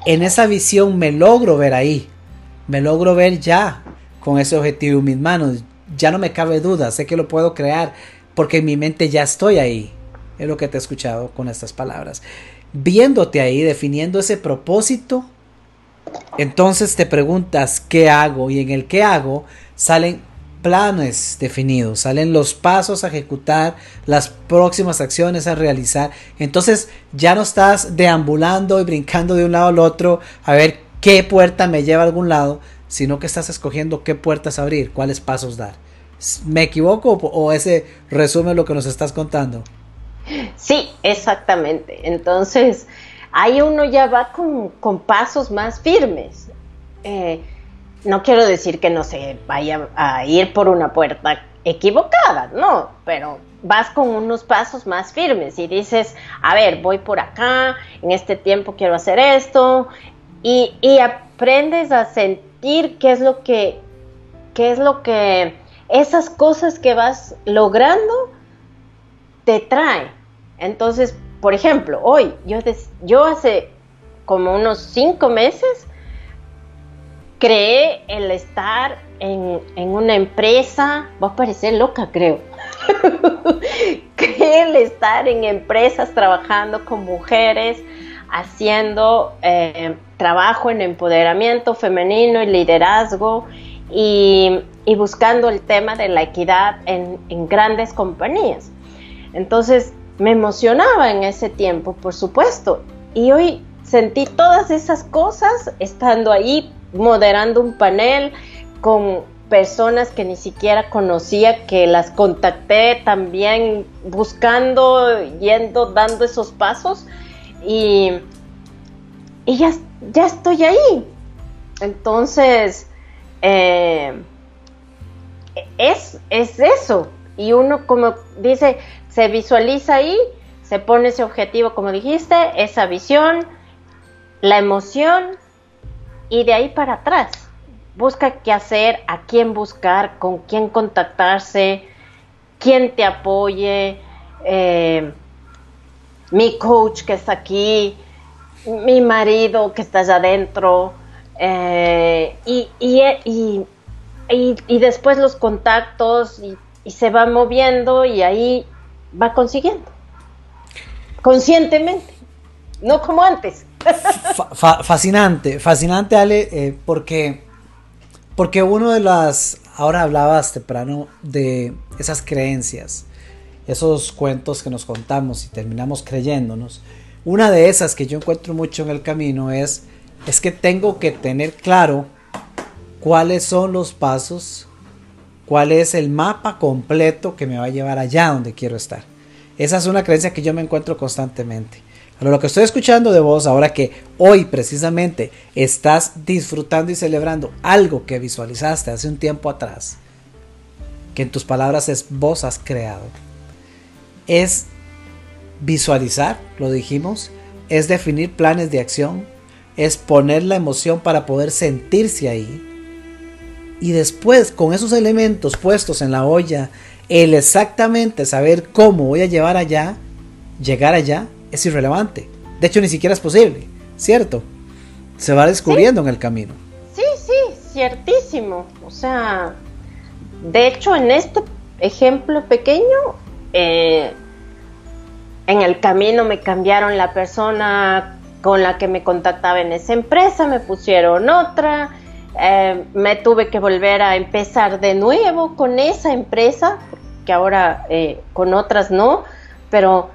S1: En esa visión me logro ver ahí, me logro ver ya con ese objetivo en mis manos, ya no me cabe duda, sé que lo puedo crear porque en mi mente ya estoy ahí, es lo que te he escuchado con estas palabras. Viéndote ahí, definiendo ese propósito, entonces te preguntas qué hago y en el qué hago salen planes definidos, salen los pasos a ejecutar, las próximas acciones a realizar. Entonces ya no estás deambulando y brincando de un lado al otro a ver qué puerta me lleva a algún lado, sino que estás escogiendo qué puertas abrir, cuáles pasos dar. ¿Me equivoco o ese resume lo que nos estás contando?
S2: Sí, exactamente. Entonces, ahí uno ya va con, pasos más firmes. Eh, no quiero decir que no se vaya a ir por una puerta equivocada, no, pero vas con unos pasos más firmes y dices, a ver, voy por acá, en este tiempo quiero hacer esto, y, aprendes a sentir qué es lo que, qué es lo que, esas cosas que vas logrando te traen. Entonces, por ejemplo, hoy, yo, yo hace como unos cinco meses creé el estar en, una empresa, a parecer loca creo, <laughs> creé el estar en empresas trabajando con mujeres, haciendo eh, trabajo en empoderamiento femenino y liderazgo y, buscando el tema de la equidad en, en grandes compañías. Entonces, me emocionaba en ese tiempo, por supuesto. Y hoy sentí todas esas cosas estando ahí moderando un panel con personas que ni siquiera conocía, que las contacté también buscando, yendo, dando esos pasos y, y ya, ya estoy ahí. Entonces, eh, es, es eso. Y uno como dice, se visualiza ahí, se pone ese objetivo, como dijiste, esa visión, la emoción y de ahí para atrás. Busca qué hacer, a quién buscar, con quién contactarse, quién te apoye, eh, mi coach que está aquí, mi marido que está allá adentro, eh, y, y, y, después los contactos y, se va moviendo y ahí va consiguiendo. Conscientemente, no como antes.
S1: fascinante, fascinante Ale, eh, porque, porque uno de las, ahora hablabas temprano de esas creencias, esos cuentos que nos contamos y terminamos creyéndonos. Una de esas que yo encuentro mucho en el camino es, es que tengo que tener claro cuáles son los pasos cuál es el mapa completo que me va a llevar allá donde quiero estar. Esa es una creencia que yo me encuentro constantemente. Pero lo que estoy escuchando de vos ahora que hoy precisamente estás disfrutando y celebrando algo que visualizaste hace un tiempo atrás, que en tus palabras es vos has creado, es visualizar, lo dijimos, es definir planes de acción, es poner la emoción para poder sentirse ahí, y después con esos elementos puestos en la olla, el exactamente saber cómo voy a llevar allá, llegar allá, es irrelevante. De hecho, ni siquiera es posible, ¿cierto? Se va descubriendo en el camino.
S2: Sí, sí, ciertísimo. O sea, de hecho, en este ejemplo pequeño, eh, en el camino me cambiaron la persona con la que me contactaba en esa empresa, me pusieron otra, eh, me tuve que volver a empezar de nuevo con esa empresa, que ahora eh, con otras no, pero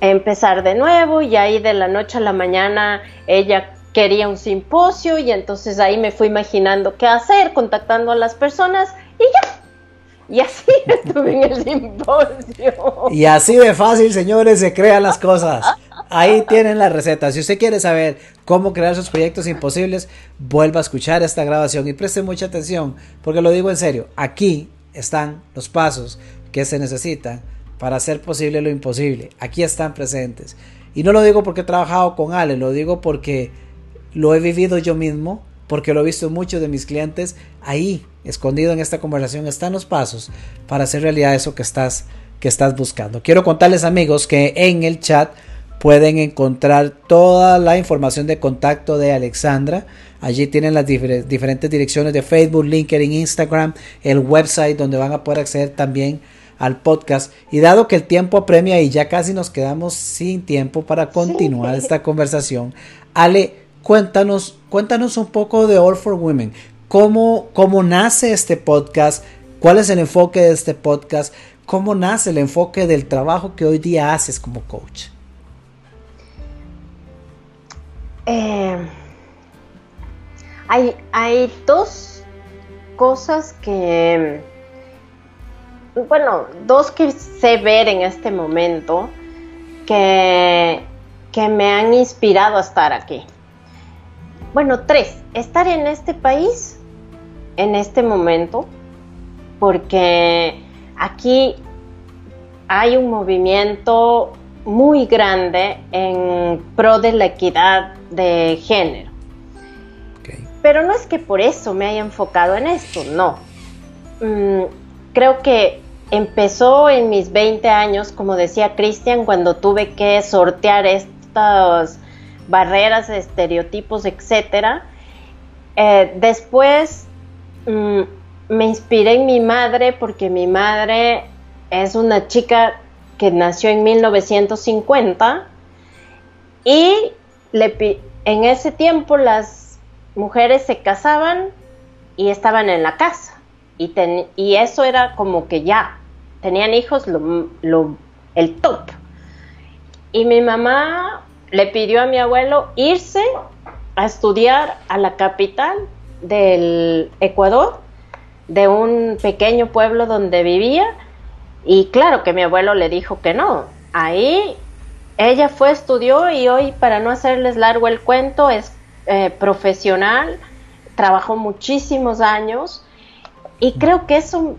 S2: empezar de nuevo y ahí de la noche a la mañana ella quería un simposio y entonces ahí me fui imaginando qué hacer, contactando a las personas y ya. Y así <laughs> estuve en el simposio.
S1: Y así de fácil, señores, se crean las cosas. Ahí tienen la receta. Si usted quiere saber cómo crear sus proyectos imposibles, vuelva a escuchar esta grabación y preste mucha atención, porque lo digo en serio, aquí están los pasos que se necesitan para hacer posible lo imposible. Aquí están presentes. Y no lo digo porque he trabajado con Ale, lo digo porque lo he vivido yo mismo, porque lo he visto muchos de mis clientes. Ahí, escondido en esta conversación, están los pasos para hacer realidad eso que estás, que estás buscando. Quiero contarles amigos que en el chat pueden encontrar toda la información de contacto de Alexandra. Allí tienen las diferentes direcciones de Facebook, LinkedIn, Instagram, el website donde van a poder acceder también al podcast. Y dado que el tiempo apremia y ya casi nos quedamos sin tiempo para continuar esta conversación, Ale, cuéntanos, cuéntanos un poco de All for Women. ¿Cómo, ¿Cómo nace este podcast? ¿Cuál es el enfoque de este podcast? ¿Cómo nace el enfoque del trabajo que hoy día haces como coach?
S2: Eh, hay, hay dos cosas que bueno, dos que sé ver en este momento que, que me han inspirado a estar aquí. Bueno, tres, estar en este país en este momento, porque aquí hay un movimiento muy grande en pro de la equidad de género. Pero no es que por eso me haya enfocado en esto, no. Mm, creo que empezó en mis 20 años, como decía Cristian, cuando tuve que sortear estas barreras, estereotipos, etc. Eh, después mm, me inspiré en mi madre porque mi madre es una chica que nació en 1950 y le, en ese tiempo las mujeres se casaban y estaban en la casa y, y eso era como que ya, tenían hijos lo, el top. Y mi mamá le pidió a mi abuelo irse a estudiar a la capital del Ecuador, de un pequeño pueblo donde vivía, y claro que mi abuelo le dijo que no. Ahí ella fue, estudió y hoy, para no hacerles largo el cuento, es eh, profesional, trabajó muchísimos años y creo que eso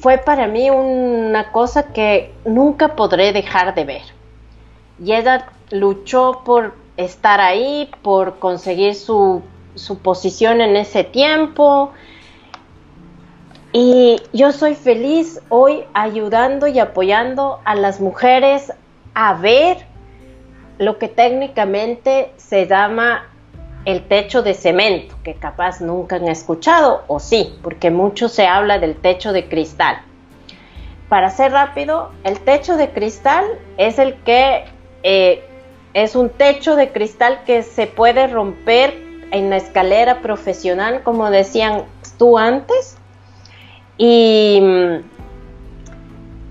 S2: fue para mí una cosa que nunca podré dejar de ver. Y ella luchó por estar ahí, por conseguir su, su posición en ese tiempo. Y yo soy feliz hoy ayudando y apoyando a las mujeres a ver lo que técnicamente se llama el techo de cemento, que capaz nunca han escuchado, o sí, porque mucho se habla del techo de cristal. Para ser rápido, el techo de cristal es el que eh, es un techo de cristal que se puede romper en la escalera profesional, como decían tú antes, y,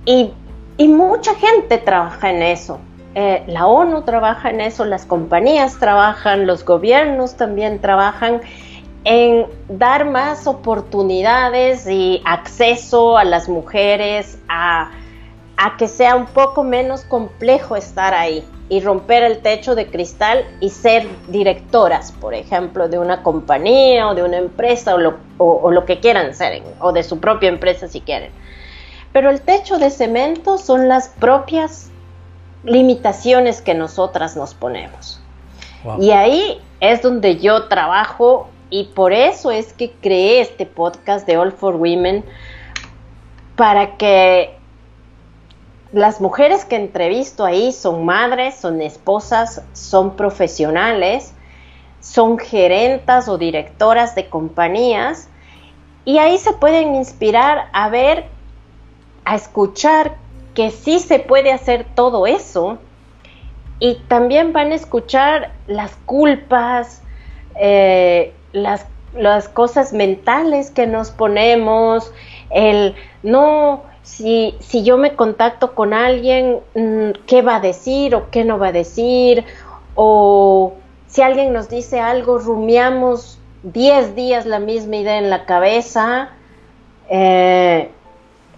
S2: y, y mucha gente trabaja en eso. Eh, la ONU trabaja en eso, las compañías trabajan, los gobiernos también trabajan en dar más oportunidades y acceso a las mujeres a, que sea un poco menos complejo estar ahí y romper el techo de cristal y ser directoras, por ejemplo, de una compañía o de una empresa o o lo que quieran ser, o de su propia empresa si quieren. Pero el techo de cemento son las propias limitaciones que nosotras nos ponemos. Y ahí es donde yo trabajo y por eso es que creé este podcast de All for Women para que las mujeres que entrevisto ahí son madres, son esposas, son profesionales, son gerentas o directoras de compañías y ahí se pueden inspirar a ver, a escuchar que sí se puede hacer todo eso y también van a escuchar las culpas, eh, las, las, cosas mentales que nos ponemos, el no, si, si yo me contacto con alguien, mm, ¿qué va a decir o qué no va a decir? O si alguien nos dice algo, rumiamos 10 días la misma idea en la cabeza. Eh,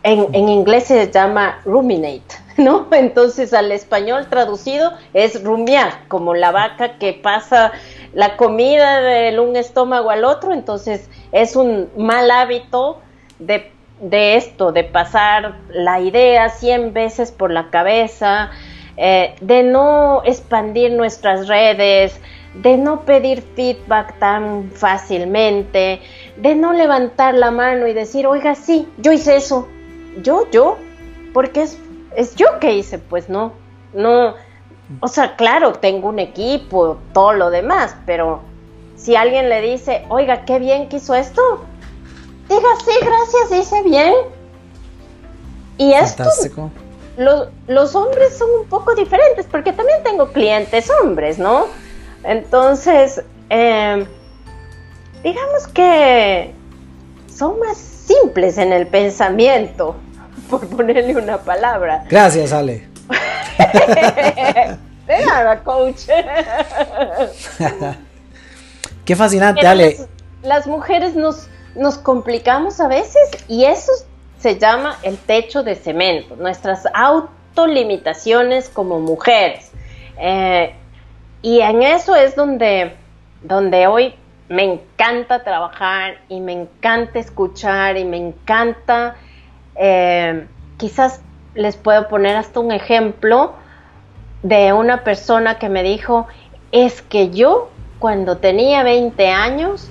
S2: en, inglés se llama ruminate, <laughs> ¿no? Entonces al español traducido es rumiar, como la vaca que pasa la comida de un estómago al otro, entonces es un mal hábito de, de esto, de pasar la idea 100 veces por la cabeza, eh, de no expandir nuestras redes, de no pedir feedback tan fácilmente, de no levantar la mano y decir, oiga, sí, yo hice eso, yo, yo, porque es, es yo que hice, pues no, no, o sea, claro, tengo un equipo, todo lo demás, pero si alguien le dice, oiga, qué bien que hizo esto, diga, sí, gracias, hice bien. Y esto, los, los hombres son un poco diferentes, porque también tengo clientes hombres, ¿no? Entonces, em, digamos que son más simples en el pensamiento, <laughs> por ponerle una palabra.
S1: Gracias, Ale. <laughs>
S2: De nada, coach. <laughs>
S1: Qué fascinante, Ale.
S2: Las, mujeres nos, nos complicamos a veces y eso se llama el techo de cemento, nuestras autolimitaciones como mujeres. Eh, y en eso es donde, donde hoy me encanta trabajar y me encanta escuchar y me encanta, eh, quizás les puedo poner hasta un ejemplo de una persona que me dijo, es que yo cuando tenía 20 años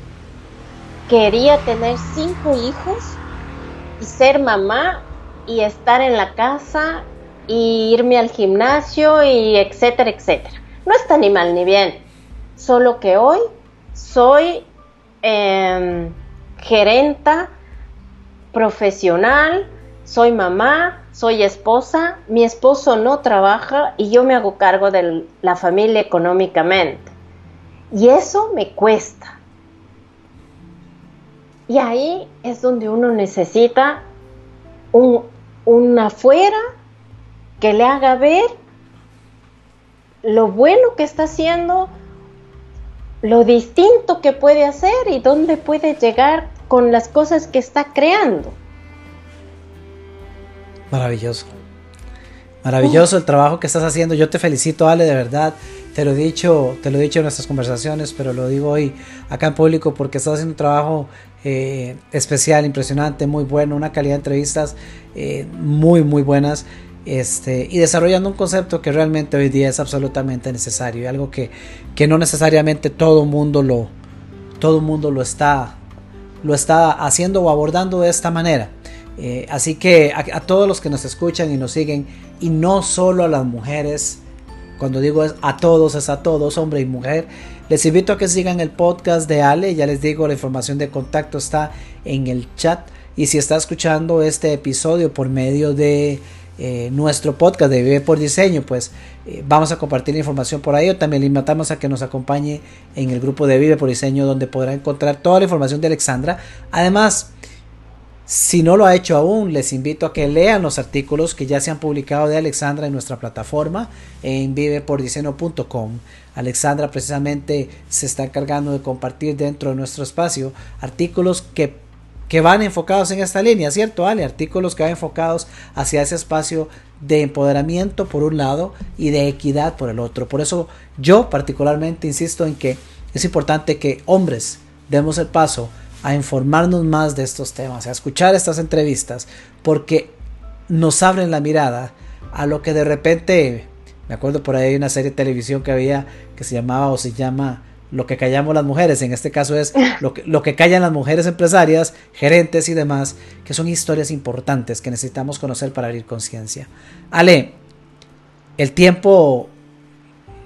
S2: quería tener cinco hijos y ser mamá y estar en la casa y irme al gimnasio y etcétera, etcétera. No está ni mal ni bien, solo que hoy soy em, gerenta profesional, soy mamá, soy esposa, mi esposo no trabaja y yo me hago cargo de la familia económicamente. Y eso me cuesta. Y ahí es donde uno necesita un, un afuera que le haga ver lo bueno que está haciendo, lo distinto que puede hacer y dónde puede llegar con las cosas que está creando.
S1: Maravilloso. Maravilloso el trabajo que estás haciendo. Yo te felicito, Ale, de verdad. Te lo he dicho, te lo he dicho en nuestras conversaciones, pero lo digo hoy acá en público porque estás haciendo un trabajo eh, especial, impresionante, muy bueno, una calidad de entrevistas eh, muy, muy buenas. Este, y desarrollando un concepto que realmente hoy día es absolutamente necesario y algo que, que no necesariamente todo mundo lo todo mundo lo está lo está haciendo o abordando de esta manera. Eh, así que a, todos los que nos escuchan y nos siguen y no solo a las mujeres cuando digo a todos es a todos hombre y mujer les invito a que sigan el podcast de Ale ya les digo la información de contacto está en el chat y si está escuchando este episodio por medio de eh, nuestro podcast de Vive por Diseño, pues eh, vamos a compartir información por ahí. O también le invitamos a que nos acompañe en el grupo de Vive por Diseño, donde podrá encontrar toda la información de Alexandra. Además, si no lo ha hecho aún, les invito a que lean los artículos que ya se han publicado de Alexandra en nuestra plataforma en vivepordiseño.com. Alexandra precisamente se está encargando de compartir dentro de nuestro espacio artículos que que van enfocados en esta línea, ¿cierto, Ale? Artículos que van enfocados hacia ese espacio de empoderamiento por un lado y de equidad por el otro. Por eso yo particularmente insisto en que es importante que hombres demos el paso a informarnos más de estos temas, a escuchar estas entrevistas, porque nos abren la mirada a lo que de repente, me acuerdo por ahí una serie de televisión que había que se llamaba o se llama lo que callamos las mujeres, en este caso es lo que, lo que callan las mujeres empresarias, gerentes y demás, que son historias importantes que necesitamos conocer para abrir conciencia. Ale, el tiempo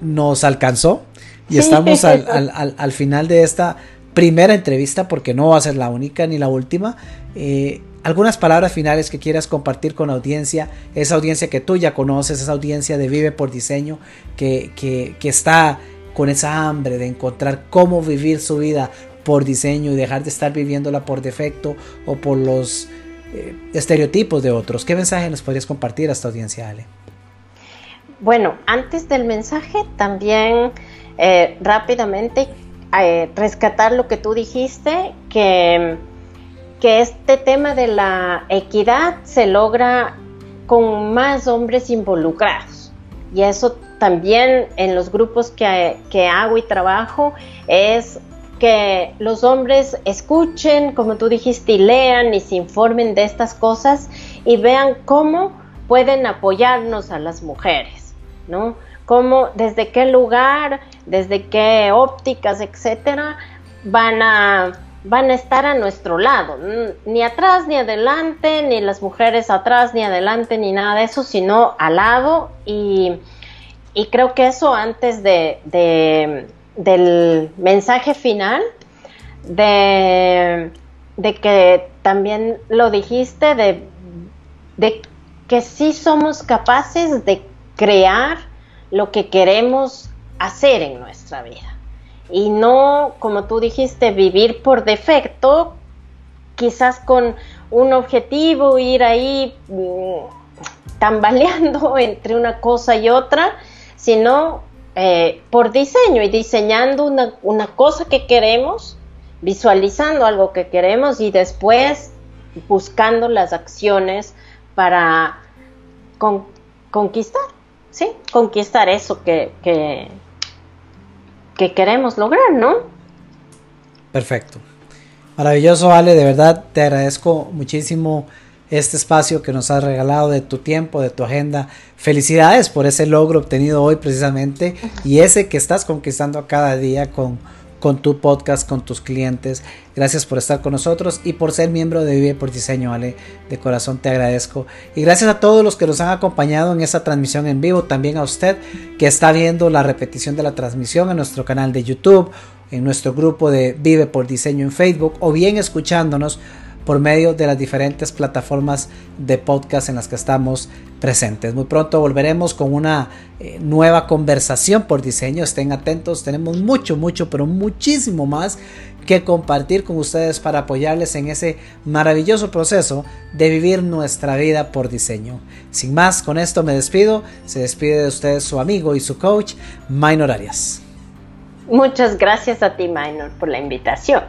S1: nos alcanzó y estamos <laughs> al, final de esta primera entrevista, porque no va a ser la única ni la última. Eh, algunas palabras finales que quieras compartir con la audiencia, esa audiencia que tú ya conoces, esa audiencia de Vive por Diseño, que, que, que está con esa hambre de encontrar cómo vivir su vida por diseño y dejar de estar viviéndola por defecto o por los eh, estereotipos de otros. ¿Qué mensaje nos podrías compartir a esta audiencia, Ale?
S2: Bueno, antes del mensaje también eh, rápidamente eh, rescatar lo que tú dijiste, que, que este tema de la equidad se logra con más hombres involucrados. Y eso también en los grupos que, que hago y trabajo es que los hombres escuchen, como tú dijiste, y lean y se informen de estas cosas y vean cómo pueden apoyarnos a las mujeres, ¿no? Cómo, desde qué lugar, desde qué ópticas, etcétera, van a, van a estar a nuestro lado, ni atrás ni adelante, ni las mujeres atrás ni adelante, ni nada de eso, sino al lado y, creo que eso antes de, del mensaje final, de, de que también lo dijiste, de, de que sí somos capaces de crear lo que queremos hacer en nuestra vida. Y no, como tú dijiste, vivir por defecto, quizás con un objetivo, ir ahí mm, tambaleando <laughs> entre una cosa y otra, sino eh, por diseño y diseñando una, una cosa que queremos, visualizando algo que queremos y después buscando las acciones para conquistar, ¿sí? Conquistar eso que, que, queremos lograr, ¿no?
S1: Perfecto. Maravilloso, Ale, de verdad te agradezco muchísimo este espacio que nos has regalado de tu tiempo, de tu agenda. Felicidades por ese logro obtenido hoy precisamente y ese que estás conquistando cada día con con tu podcast, con tus clientes. Gracias por estar con nosotros y por ser miembro de Vive por Diseño, Ale. De corazón te agradezco. Y gracias a todos los que nos han acompañado en esta transmisión en vivo. También a usted que está viendo la repetición de la transmisión en nuestro canal de YouTube, en nuestro grupo de Vive por Diseño en Facebook o bien escuchándonos por medio de las diferentes plataformas de podcast en las que estamos presentes. Muy pronto volveremos con una eh, nueva conversación por diseño. Estén atentos, tenemos mucho, mucho, pero muchísimo más que compartir con ustedes para apoyarles en ese maravilloso proceso de vivir nuestra vida por diseño. Sin más, con esto me despido. Se despide de ustedes su amigo y su coach, Minor Arias.
S2: Muchas gracias a ti, Minor, por la invitación.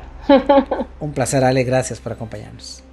S1: Un placer, Ale. Gracias por acompañarnos.